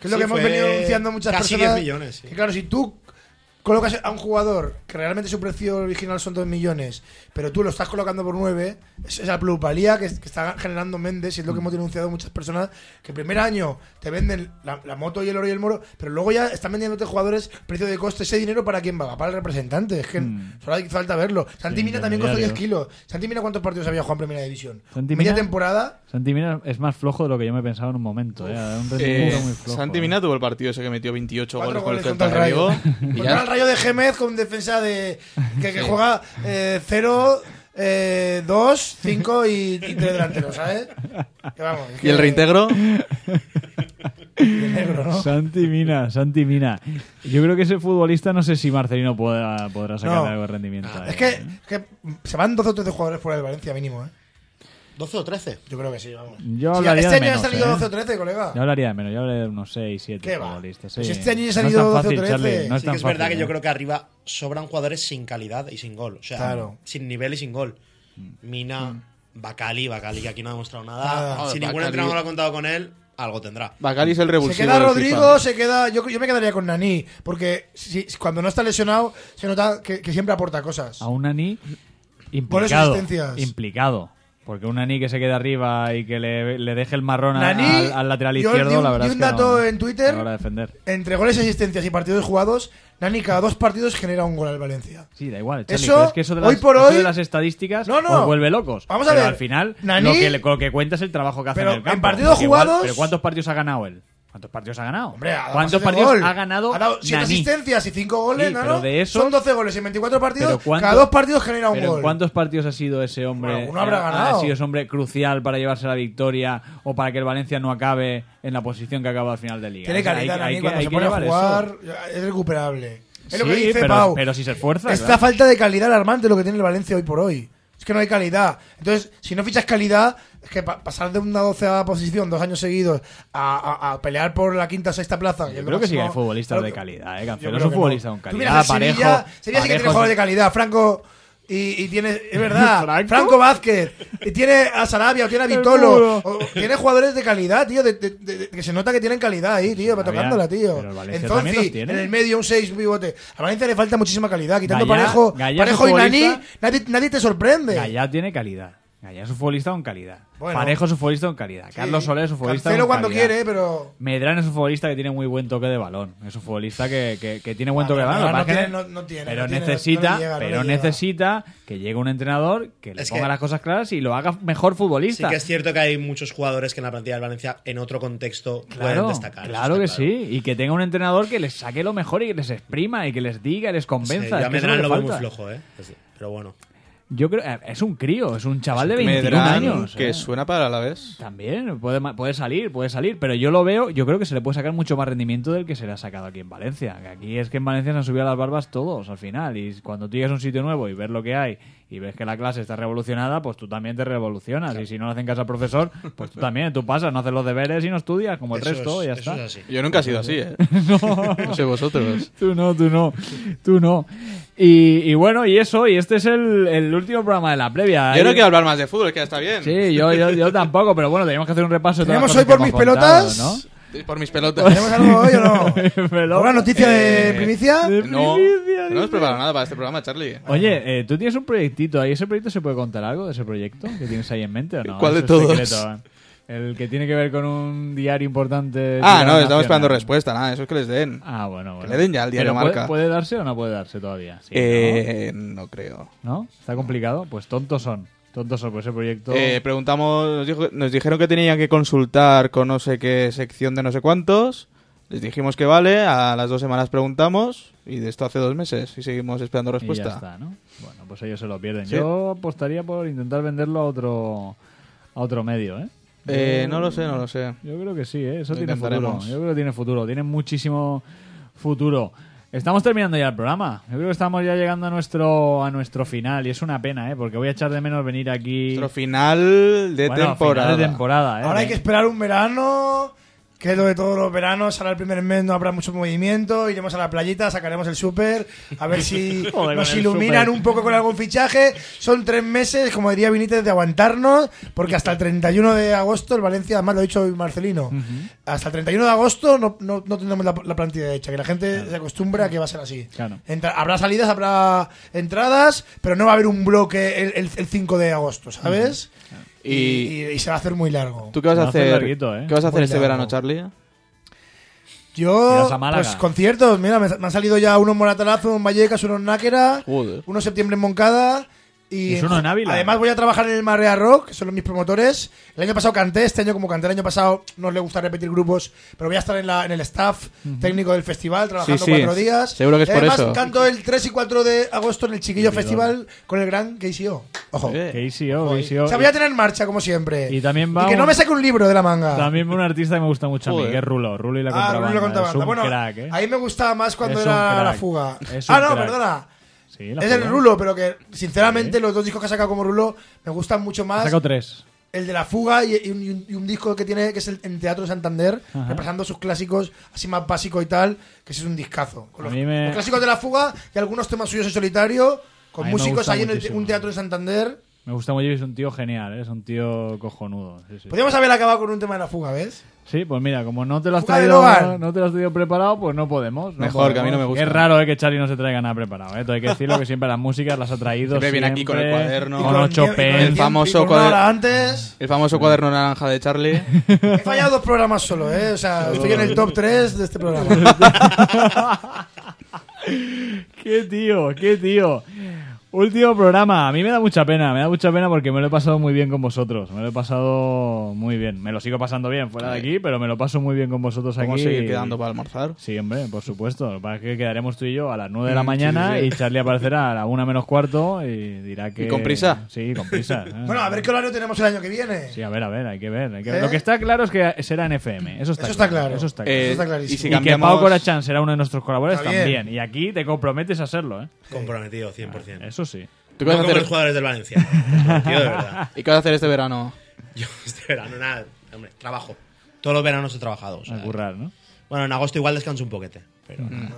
Que es lo Sí, que hemos venido denunciando muchas casi personas. 10 millones, sí. Que claro, si tú colocas a un jugador que realmente su precio original son 2 millones, pero tú lo estás colocando por 9, es esa plusvalía que, que está generando Méndez, y es lo que hemos denunciado muchas personas, que el primer año te venden la, la moto y el oro y el moro, pero luego ya están vendiéndote jugadores precio de coste, ese dinero para quién va, para el representante, es que Mm. solo hay falta verlo. Santi Sí, Mina también costó 10 intermediarios. kilos. Santi Mina cuántos partidos había jugado en primera división? Santi Media temporada. Santi Mina es más flojo de lo que yo me pensaba en un momento, ¿eh? Un Eh, muy flojo. Santi ¿eh? Mina tuvo el partido ese que metió 28 Cuatro goles con el Celta de Rayo. <laughs> Rayo de Gémez con defensa de que, que juega 0, 2, 5 y 3 delanteros, ¿sabes? Que vamos, es ¿Y el que- reintegro? negro, ¿no? Santi Mina, Santi Mina. Yo creo que ese futbolista no sé si Marcelino podrá, podrá sacar No. algo de rendimiento. Ah, ahí, Es que, ¿eh? que se van 12 o 13 jugadores fuera del Valencia mínimo, ¿eh? 12 o 13. Yo creo que sí, vamos. Yo Sí, hablaría este de año menos, han salido ¿eh? 12 o 13, colega. Yo hablaría de menos, yo hablaría de unos 6, 7 ¿Qué va? Pues sí. este año ya es salido tan 12 o fácil, 13. Charlie, no es Sí tan que es verdad fácil, que yo ¿eh? creo que arriba sobran jugadores sin calidad y sin gol. O sea, Claro. sin nivel y sin gol. Mm. Mina, Bacali, Bacali que aquí no ha demostrado nada. Nada. Si Ah, ningún Bacali- entrenador lo ha contado con él, algo tendrá. Bacali es el Se revulsivo. queda del Rodrigo, se queda. Yo, yo me quedaría con Nani, porque si, cuando no está lesionado, se nota que, que siempre aporta cosas. A un Nani implicado. asistencias. Implicado. Porque un Nani que se quede arriba y que le, le deje el marrón a- Nani, al, al lateral yo izquierdo, di un- la verdad di es un que dato no- en Twitter. a la hora de defender. Entre goles, asistencias y partidos jugados, Nani cada dos partidos genera un gol al Valencia. Sí, da igual. Charlie, Eso, pero es que eso de las, hoy por eso hoy- de las estadísticas No, no. os vuelve locos. Vamos a Pero ver. al final, Nani- lo, que, le- lo que cuenta es el trabajo que hace Pero en el campo. en partidos Porque igual- jugados- pero ¿cuántos partidos ha ganado él? ¿Cuántos partidos ha ganado? Hombre, ha dado ¿Cuántos partidos gol. ha ganado Ha dado 7 Nani? asistencias y 5 goles, Sí, ¿no? pero de esos- Son 12 goles en 24 partidos. Pero ¿cuánto- cada dos partidos genera un Pero gol. ¿en cuántos partidos ha sido ese hombre? Bueno, habrá ha- ganado. Ha sido ese hombre crucial para llevarse la victoria o para que el Valencia no acabe en la posición que acaba al final de liga. Tiene calidad, hay, cuando hay se pone a eso. jugar es recuperable. Es lo que dice pero- Pau. pero si se esfuerza, Esta claro. falta de calidad alarmante lo que tiene el Valencia hoy por hoy. Es que no hay calidad. Entonces, si no fichas calidad, es que pa- pasar de una doceava posición dos años seguidos a, a- a pelear por la quinta o sexta plaza. Yo creo que sí hay futbolistas de calidad, ¿eh? Cancelo es un que no. futbolista con calidad. miras el Parejo, Sevilla, Sevilla sí que tiene jugadores de calidad. Franco y, y tiene, es <laughs> verdad, ¿Franco? ¿Franco? Vázquez. Y tiene a Sarabia o tiene a <laughs> Vitolo. o- tiene jugadores de calidad, tío. de- de- de- que se nota que tienen calidad ahí, tío. Sarabia, tocándola, tío. Valencia En el medio, un 6, un pivote. A Valencia le falta muchísima calidad. Quitando Gallá- Parejo, Gallá Parejo y Nani, nadie, nadie te sorprende. Gallá tiene calidad. Gallá es un futbolista con calidad. Bueno. Parejo es un futbolista con calidad. Sí. Carlos Soler es un futbolista Cancelo con cuando calidad. quiere, pero. Medrán es un futbolista que tiene muy buen toque de balón. Es un futbolista que, que- que tiene buen Ah, toque de balón. Pero necesita, pero necesita que llegue un entrenador que le Es ponga que- las cosas claras y lo haga mejor Sí futbolista. que es cierto que hay muchos jugadores que en la plantilla del Valencia en otro contexto pueden Claro, destacar. eso claro que claro. sí. Y que tenga un entrenador que les saque lo mejor y que les exprima y que les diga y les Sí, convenza. yo Es a que eso es Medrán lo veo muy flojo, ¿eh? Pero bueno. Yo creo eh, es un crío, es un chaval de 21 Medrán, años. que eh. suena para la vez. También, puede, puede salir, puede salir, pero yo lo veo, yo creo que se le puede sacar mucho más rendimiento del que se le ha sacado aquí en Valencia. Que aquí es que en Valencia se han subido las barbas todos al final, y cuando tú llegas a un sitio nuevo y ves lo que hay y ves que la clase está revolucionada, pues tú también te revolucionas. Y si no le hacen caso al profesor, pues tú también, tú pasas, no haces los deberes y no estudias como el Eso resto, es- y ya eso está. es así. Yo nunca he sido así, ¿eh? <laughs> no sé vosotros. Tú no, tú no, tú no. Y, y bueno, y eso, y este es el, el último programa de la previa. Yo no quiero hablar más de fútbol, es que ya está bien. Sí, yo, yo, yo tampoco, pero bueno, tenemos que hacer un repaso de ¿Tenemos hoy por mis pelotas? ¿no? Por mis pelotas. ¿Tenemos algo hoy o no? <laughs> ¿Alguna noticia de Eh, primicia? de No, primicia, no hemos preparado nada para este programa, Charlie. Oye, eh, tú tienes un proyectito ahí. ¿Ese proyecto se puede contar algo de ese proyecto que tienes ahí en mente o no? ¿Cuál de todos? secreto, ¿eh? El que tiene que ver con un diario importante. Ah, no, estamos esperando respuesta, nada, eso es que les den. Ah, bueno, bueno. le den ya al diario ¿puede- Marca. ¿puede, darse o no puede darse todavía? Sí, eh, no creo. ¿no? ¿No? ¿Está complicado? Pues tontos son. Tontoso, pues ese proyecto. Eh, preguntamos, nos, dijo- nos dijeron que tenían que consultar con no sé qué sección de no sé cuántos. Les dijimos que vale, a las dos semanas preguntamos y de esto hace dos meses y seguimos esperando y ya respuesta. está, ¿no? Bueno, pues ellos se lo pierden. Sí. Yo apostaría por intentar venderlo a otro a otro medio, ¿eh? Eh, Yo- no lo sé, no lo sé. Yo creo que sí, ¿eh? eso Lo tiene futuro. Yo creo que tiene futuro, tiene muchísimo futuro. Estamos terminando ya el programa. Yo creo que estamos ya llegando a nuestro a nuestro final y es una pena, ¿eh? Porque voy a echar de menos venir aquí. Nuestro final de Bueno, temporada. final de temporada, ¿eh? Ahora hay que esperar un verano, que es lo de todos los veranos. Ahora el primer mes no habrá mucho movimiento. Iremos a la playita, sacaremos el súper, a ver si <laughs> Joder, nos iluminan un poco con algún fichaje. Son tres meses, como diría Benítez, de aguantarnos, porque hasta el 31 de agosto, el Valencia, además lo ha dicho Marcelino, hasta el 31 de agosto no, no, no tendremos la, la plantilla hecha, que la gente se acostumbre a que va a ser así. Claro. Entra- habrá salidas, habrá entradas, pero no va a haber un bloque el, el- el 5 de agosto, ¿sabes? Y, Y, y se va a hacer muy largo. ¿Tú qué vas a hacer hacer? larguito, ¿eh? ¿Qué vas a hacer Muy este largo. verano, Charlie? Yo, pues conciertos, mira, me, me han salido ya unos Moratalazos en Vallecas, unos en Náquera, Joder. unos septiembre en Moncada. Y, ¿Y uno en Ávila? Además voy a trabajar en el Marea Rock, que son los mis promotores. El año pasado canté, este año como canté el año pasado no le gusta repetir grupos, pero voy a estar en, la, en el staff técnico del festival, trabajando Sí, sí, cuatro días. seguro que es Y por además, eso. canto el 3 y 4 de agosto en el Chiquillo. Festival con el gran KCO. Ojo. Eh. KCO, O KCO. sea, voy a tener en marcha, como siempre. Y también va que no un- me saque un libro de la manga. También un artista que me gusta mucho a mí, que es Rulo. Rulo y la Ah, contrabanda. Rulo y la contrabanda. Es un bueno, crack, ¿eh? ahí me gustaba más cuando era crack. la fuga. Es un Ah, no, crack. perdona. Sí, la Es el fuga. Rulo, pero que sinceramente los dos discos que ha sacado como Rulo me gustan mucho Ha más. sacado tres. El de la fuga y, y un, y disco que tiene que es el en Teatro de Santander, Ajá. repasando sus clásicos así más básicos y tal, que ese es un discazo. Con los, mí me- los clásicos de la fuga y algunos temas suyos en solitario, con músicos ahí en el- un teatro de Santander. Me gusta mucho y es un tío genial, ¿eh? es un tío cojonudo. Sí, sí. Podríamos haber acabado con un tema de la fuga, ¿ves? Sí, pues mira, como no te lo has traído, no te lo has traído preparado, pues no podemos. no Mejor, que a mí no podemos. me gusta. Es raro eh, que Charlie no se traiga nada preparado. ¿eh? Todo hay que decirlo que siempre las músicas las ha traído. Siempre viene aquí con el siempre, cuaderno. Con ocho el famoso y con una cuader- hora antes. El famoso cuaderno naranja de Charlie. He fallado dos programas solo, ¿eh? O sea, estoy en el top 3 de este programa. <laughs> ¡Qué tío! ¡Qué tío! Último programa. A mí me da mucha pena, me da mucha pena porque me lo he pasado muy bien con vosotros. Me lo he pasado muy bien. Me lo sigo pasando bien fuera de aquí, pero me lo paso muy bien con vosotros aquí. Vamos a seguir quedando para almorzar. Sí, hombre, por supuesto. Lo que pasa es que quedaremos tú y yo a las 9 de la mañana sí, sí. y Charlie aparecerá a la 1 menos cuarto y dirá que... ¿Y con prisa? Sí, con prisa. <laughs> ¿eh? bueno, a ver qué horario tenemos el año que viene. Sí, a ver, a ver, hay que ver. hay que- ¿Eh? Lo que está claro es que será en FM. Eso está, Eso está claro. Eso está claro. Eh, Eso está clarísimo. y si y que cambiamos... Pau Corachán será uno de nuestros colaboradores también. Y aquí te comprometes a serlo, ¿eh? Comprometido, 100%. Eso sí. ¿Tú qué No vas como hacer? los jugadores del Valencia. <laughs> Comprometido de verdad. ¿Y qué vas a hacer este verano? Yo <laughs> este verano, nada, hombre, trabajo. Todos los veranos he trabajado. o sea, A currar, ¿no? bueno, en agosto igual descanso un poquete. Pero Mm.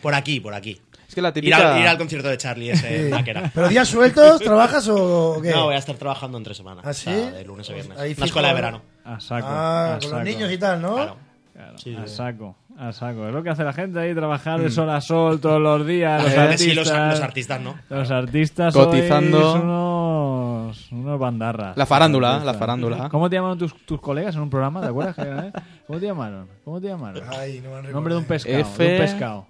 por aquí, por aquí. Es que la Ir típica... al, ir al concierto de Charlie ese en Náquera. ¿Pero días sueltos trabajas o qué? No, voy a estar trabajando en tres semanas. ¿Ah, o sí? sea, de lunes a viernes. Ahí Una fijo, escuela de ¿no? verano. A saco. Ah, a con saco. los niños y tal, ¿no? Claro. Claro, Sí, a saco, a saco. Es lo que hace la gente ahí, trabajar de sol a sol todos los días. Los gente artistas, sí, los, los artistas no. Los artistas Cotizando. sois unos, unos bandarras. La farándula, la farándula. ¿Cómo te llamaron tus, tus colegas en un programa? ¿Te acuerdas? eh? ¿Cómo te llamaron? ¿Cómo te llamaron? Ay, no me han Nombre de un pescado. F. De un pescado.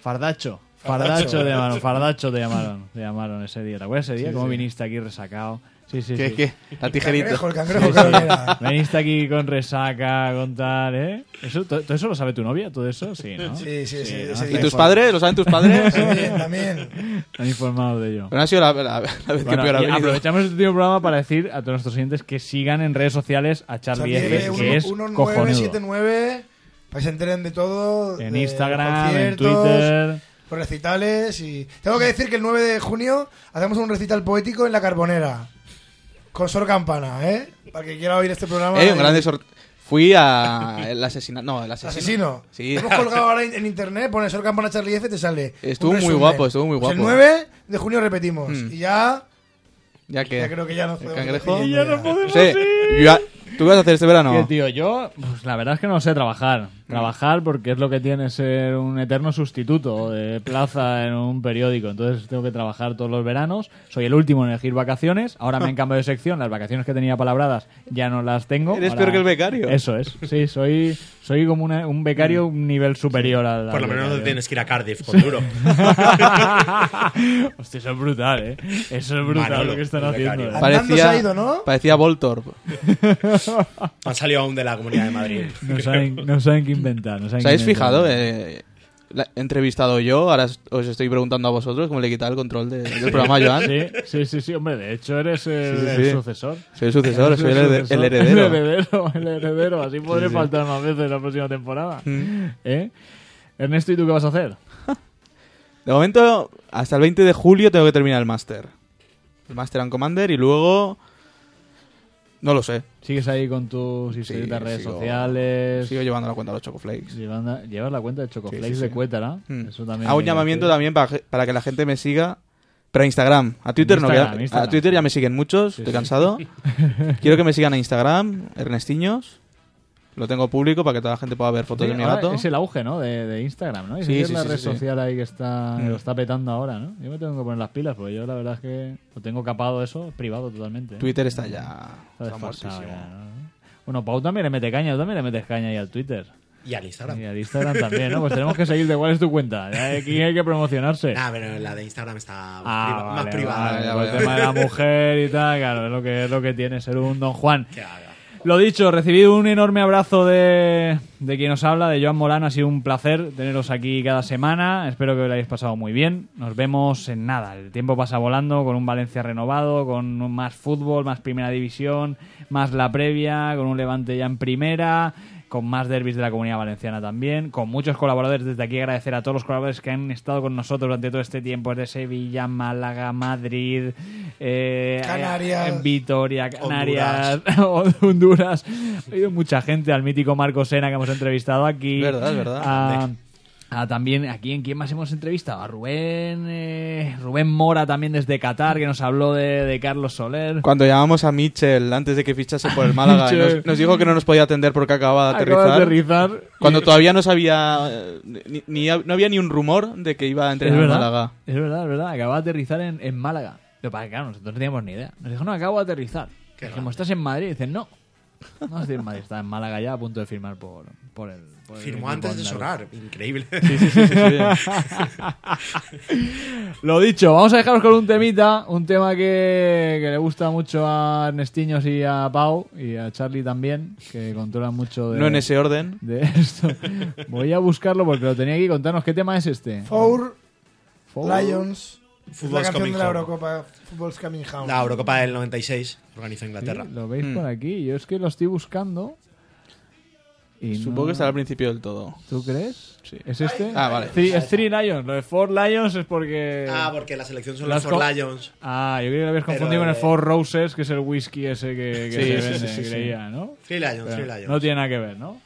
Fardacho. Fardacho te llamaron, <laughs> Fardacho te llamaron, te llamaron ese día. ¿Te acuerdas ese día? ¿Cómo viniste aquí resacado? Sí, sí, ¿Qué, sí. qué? La tijerita. Cangrejo, el cangrejo. Veniste aquí con resaca, con tal, ¿eh? ¿Eso, todo, todo eso lo sabe tu novia? ¿Todo eso? Sí, ¿no? Sí, sí, sí. ¿Y tus padres? ¿Lo saben tus padres? También, también. Están informados de ello. Pero no ha sido la, la- la vez que peor ha aprovechamos este último programa para decir a todos nuestros oyentes que sigan en redes sociales a Charlie F, que es uno- cojonudo. 1979, para que se enteren de todo. En de Instagram, en Twitter. Los recitales y... Tengo que decir que el 9 de junio hacemos un recital poético en La Carbonera. Con Sor Campana, ¿eh? Para que quiera oír este programa. Eh, un de- grande sor- Fui a el asesinato. No, el asesino. Asesino. Sí. Hemos colgado ahora en, internet, pones Sor Campana Charlie F, te sale. Estuvo muy guapo, estuvo muy Pues guapo. el 9 de junio repetimos. Mm. Y ya, Ya que. ya creo que ya ¿El podemos cangrejo? Y ya no podemos Sí. ir. Yo- ¿Tú qué vas a hacer este verano? ¿Qué, tío? Yo, pues la verdad es que no sé trabajar. Trabajar porque es lo que tiene ser un eterno sustituto de plaza en un periódico. Entonces tengo que trabajar todos los veranos. Soy el último en elegir vacaciones. Ahora me han cambiado de sección. Las vacaciones que tenía palabradas ya no las tengo. Eres Ahora- peor que el becario. Eso es. Sí, soy, soy como una- un becario un nivel superior al. Por lo al menos no becario. tienes que ir a Cardiff con duro. <laughs> Hostia, eso es brutal, ¿eh? Eso es brutal Manolo, lo que están el haciendo. becario. ¿eh? Andando se ha ido, ¿no? parecía Voltorb. Han salido aún de la Comunidad de Madrid. No saben, no saben qué inventar. No saben ¿Os qué habéis inventar. fijado? Eh, la- he entrevistado yo, ahora os- estoy preguntando a vosotros cómo le he quitado el control de- del programa a Joan. Sí, sí, sí, sí, hombre, de hecho eres el, Sí, sí, el sí. sucesor. Soy el sucesor, Eres soy el, sucesor. el heredero. <laughs> El heredero, el heredero. Así podré sí. faltar más veces la próxima temporada. Mm. ¿Eh? Ernesto, ¿y tú qué vas a hacer? <laughs> De momento, hasta el 20 de julio tengo que terminar el máster. El máster en Commander y luego... No lo sé. ¿Sigues ahí con tus historietas redes sigo- sociales? Sigo llevando la cuenta de los Chocoflakes. Llevando- llevas la cuenta de Chocoflakes Sí, sí, de sí. Cuétara. Mm. Eso también Hago un llamamiento también para, para que la gente me siga. Pero a Instagram. A Twitter no. Instagram, que- Instagram. A Twitter ya me siguen muchos. Estoy cansado. <laughs> Quiero que me sigan a Instagram, Ernestiños. Lo tengo público para que toda la gente pueda ver fotos Sí, de mi gato. Es el auge, ¿no? De, de Instagram, ¿no? Y Sí, sí, es sí, la sí, red social ahí que está, Mm. lo está petando ahora, ¿no? Yo me tengo que poner las pilas, porque yo la verdad es que lo tengo capado eso, privado totalmente. ¿eh? Twitter está ya. Está Está desfasado muertísimo. ya, ¿no? Bueno, Pau también le mete caña, tú también le metes caña ahí al Twitter. Y al Instagram. Y al Instagram también, ¿no? Pues tenemos que seguirte. ¿Cuál es tu cuenta? Aquí hay que promocionarse. Ah, pero la de Instagram está más, Ah, priva- vale, más privada. vale, el tema de la mujer y tal, claro, es lo que, es lo que tiene ser un Don Juan. Haga. Lo dicho, recibido un enorme abrazo de, de quien nos habla, de Joan Molano. Ha sido un placer teneros aquí cada semana. Espero que lo hayáis pasado muy bien. Nos vemos en nada. El tiempo pasa volando con un Valencia renovado, con más fútbol, más primera división, más la previa, con un Levante ya en primera, con más derbis de la comunidad valenciana también, con muchos colaboradores. Desde aquí agradecer a todos los colaboradores que han estado con nosotros durante todo este tiempo, desde Sevilla, Málaga, Madrid, eh, Canarias. en Vitoria, Canarias, Honduras. <laughs> Ha ido mucha gente al mítico Marco Sena que hemos entrevistado aquí. Verdad, verdad. A- a también, aquí en quién más hemos entrevistado? A Rubén, eh, Rubén Mora también desde Qatar, que nos habló de, de Carlos Soler. Cuando llamamos a Mitchell antes de que fichase por el <laughs> Málaga, nos, nos dijo que no nos podía atender porque acababa de Acaba aterrizar. de aterrizar. Cuando todavía no sabía, eh, ni, ni- no había ni un rumor de que iba a entrenar en Málaga. es verdad, es verdad. Acaba de aterrizar en, en Málaga. Pasa es que, claro, nosotros no teníamos ni idea. Nos dijo, no, acabo de aterrizar. Dijimos. ¿estás en Madrid? Y dicen, no. <laughs> No estoy en Madrid, está en Málaga ya a punto de firmar por, por el. Firmó antes de sonar. Increíble. <laughs> Lo dicho, vamos a dejaros con un temita, un tema que, que le gusta mucho a Ernestiños y a Pau y a Charlie también, que controlan mucho de, No en ese orden. de esto. Voy a buscarlo porque lo tenía aquí. Contarnos qué tema es este. Four Four. Lions. La canción de la. Eurocopa. Football's coming home. La Eurocopa del 96 organizó Sí, Inglaterra. lo veis Mm. por aquí. Yo es que lo estoy buscando. Y Supongo no- que estará al principio del todo. ¿Tú crees? Sí. ¿Es este? Ah, vale. Three- es Three Lions. Lo de Four Lions es porque. Ah, porque la selección son Las los Four Lions. Ah, yo creo que lo habías Pero confundido con el Four Roses, que es el whisky ese que, que Sí, se sí, vende, sí, sí, sí. creía, ¿no? Three Lions, Pero Three Lions. no tiene nada que ver, ¿no?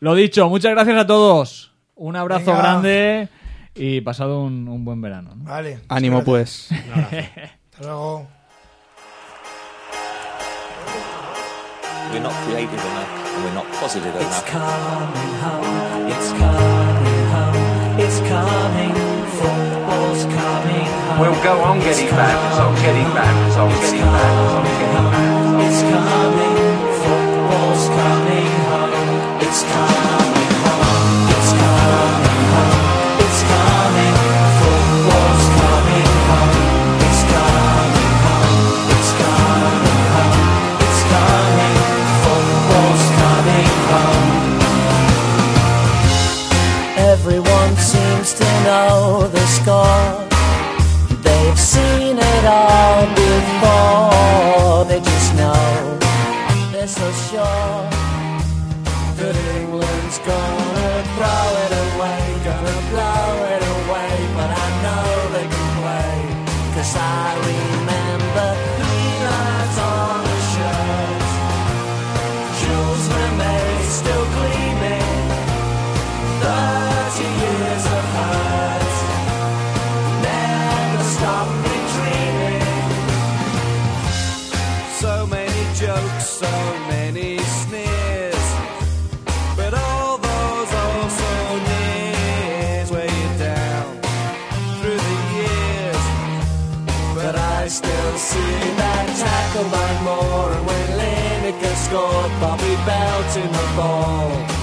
Lo dicho, muchas gracias a todos. Un abrazo Venga. grande y pasado un, un buen verano. ¿no? Vale. Ánimo, pues. Un abrazo. <laughs> Hasta luego. We're not and we're not positive It's enough. coming home, it's coming home, it's coming, football's coming home. We'll go on getting back, on getting back, on getting back, on getting back. It's coming, football's coming scored, Bobby belting the ball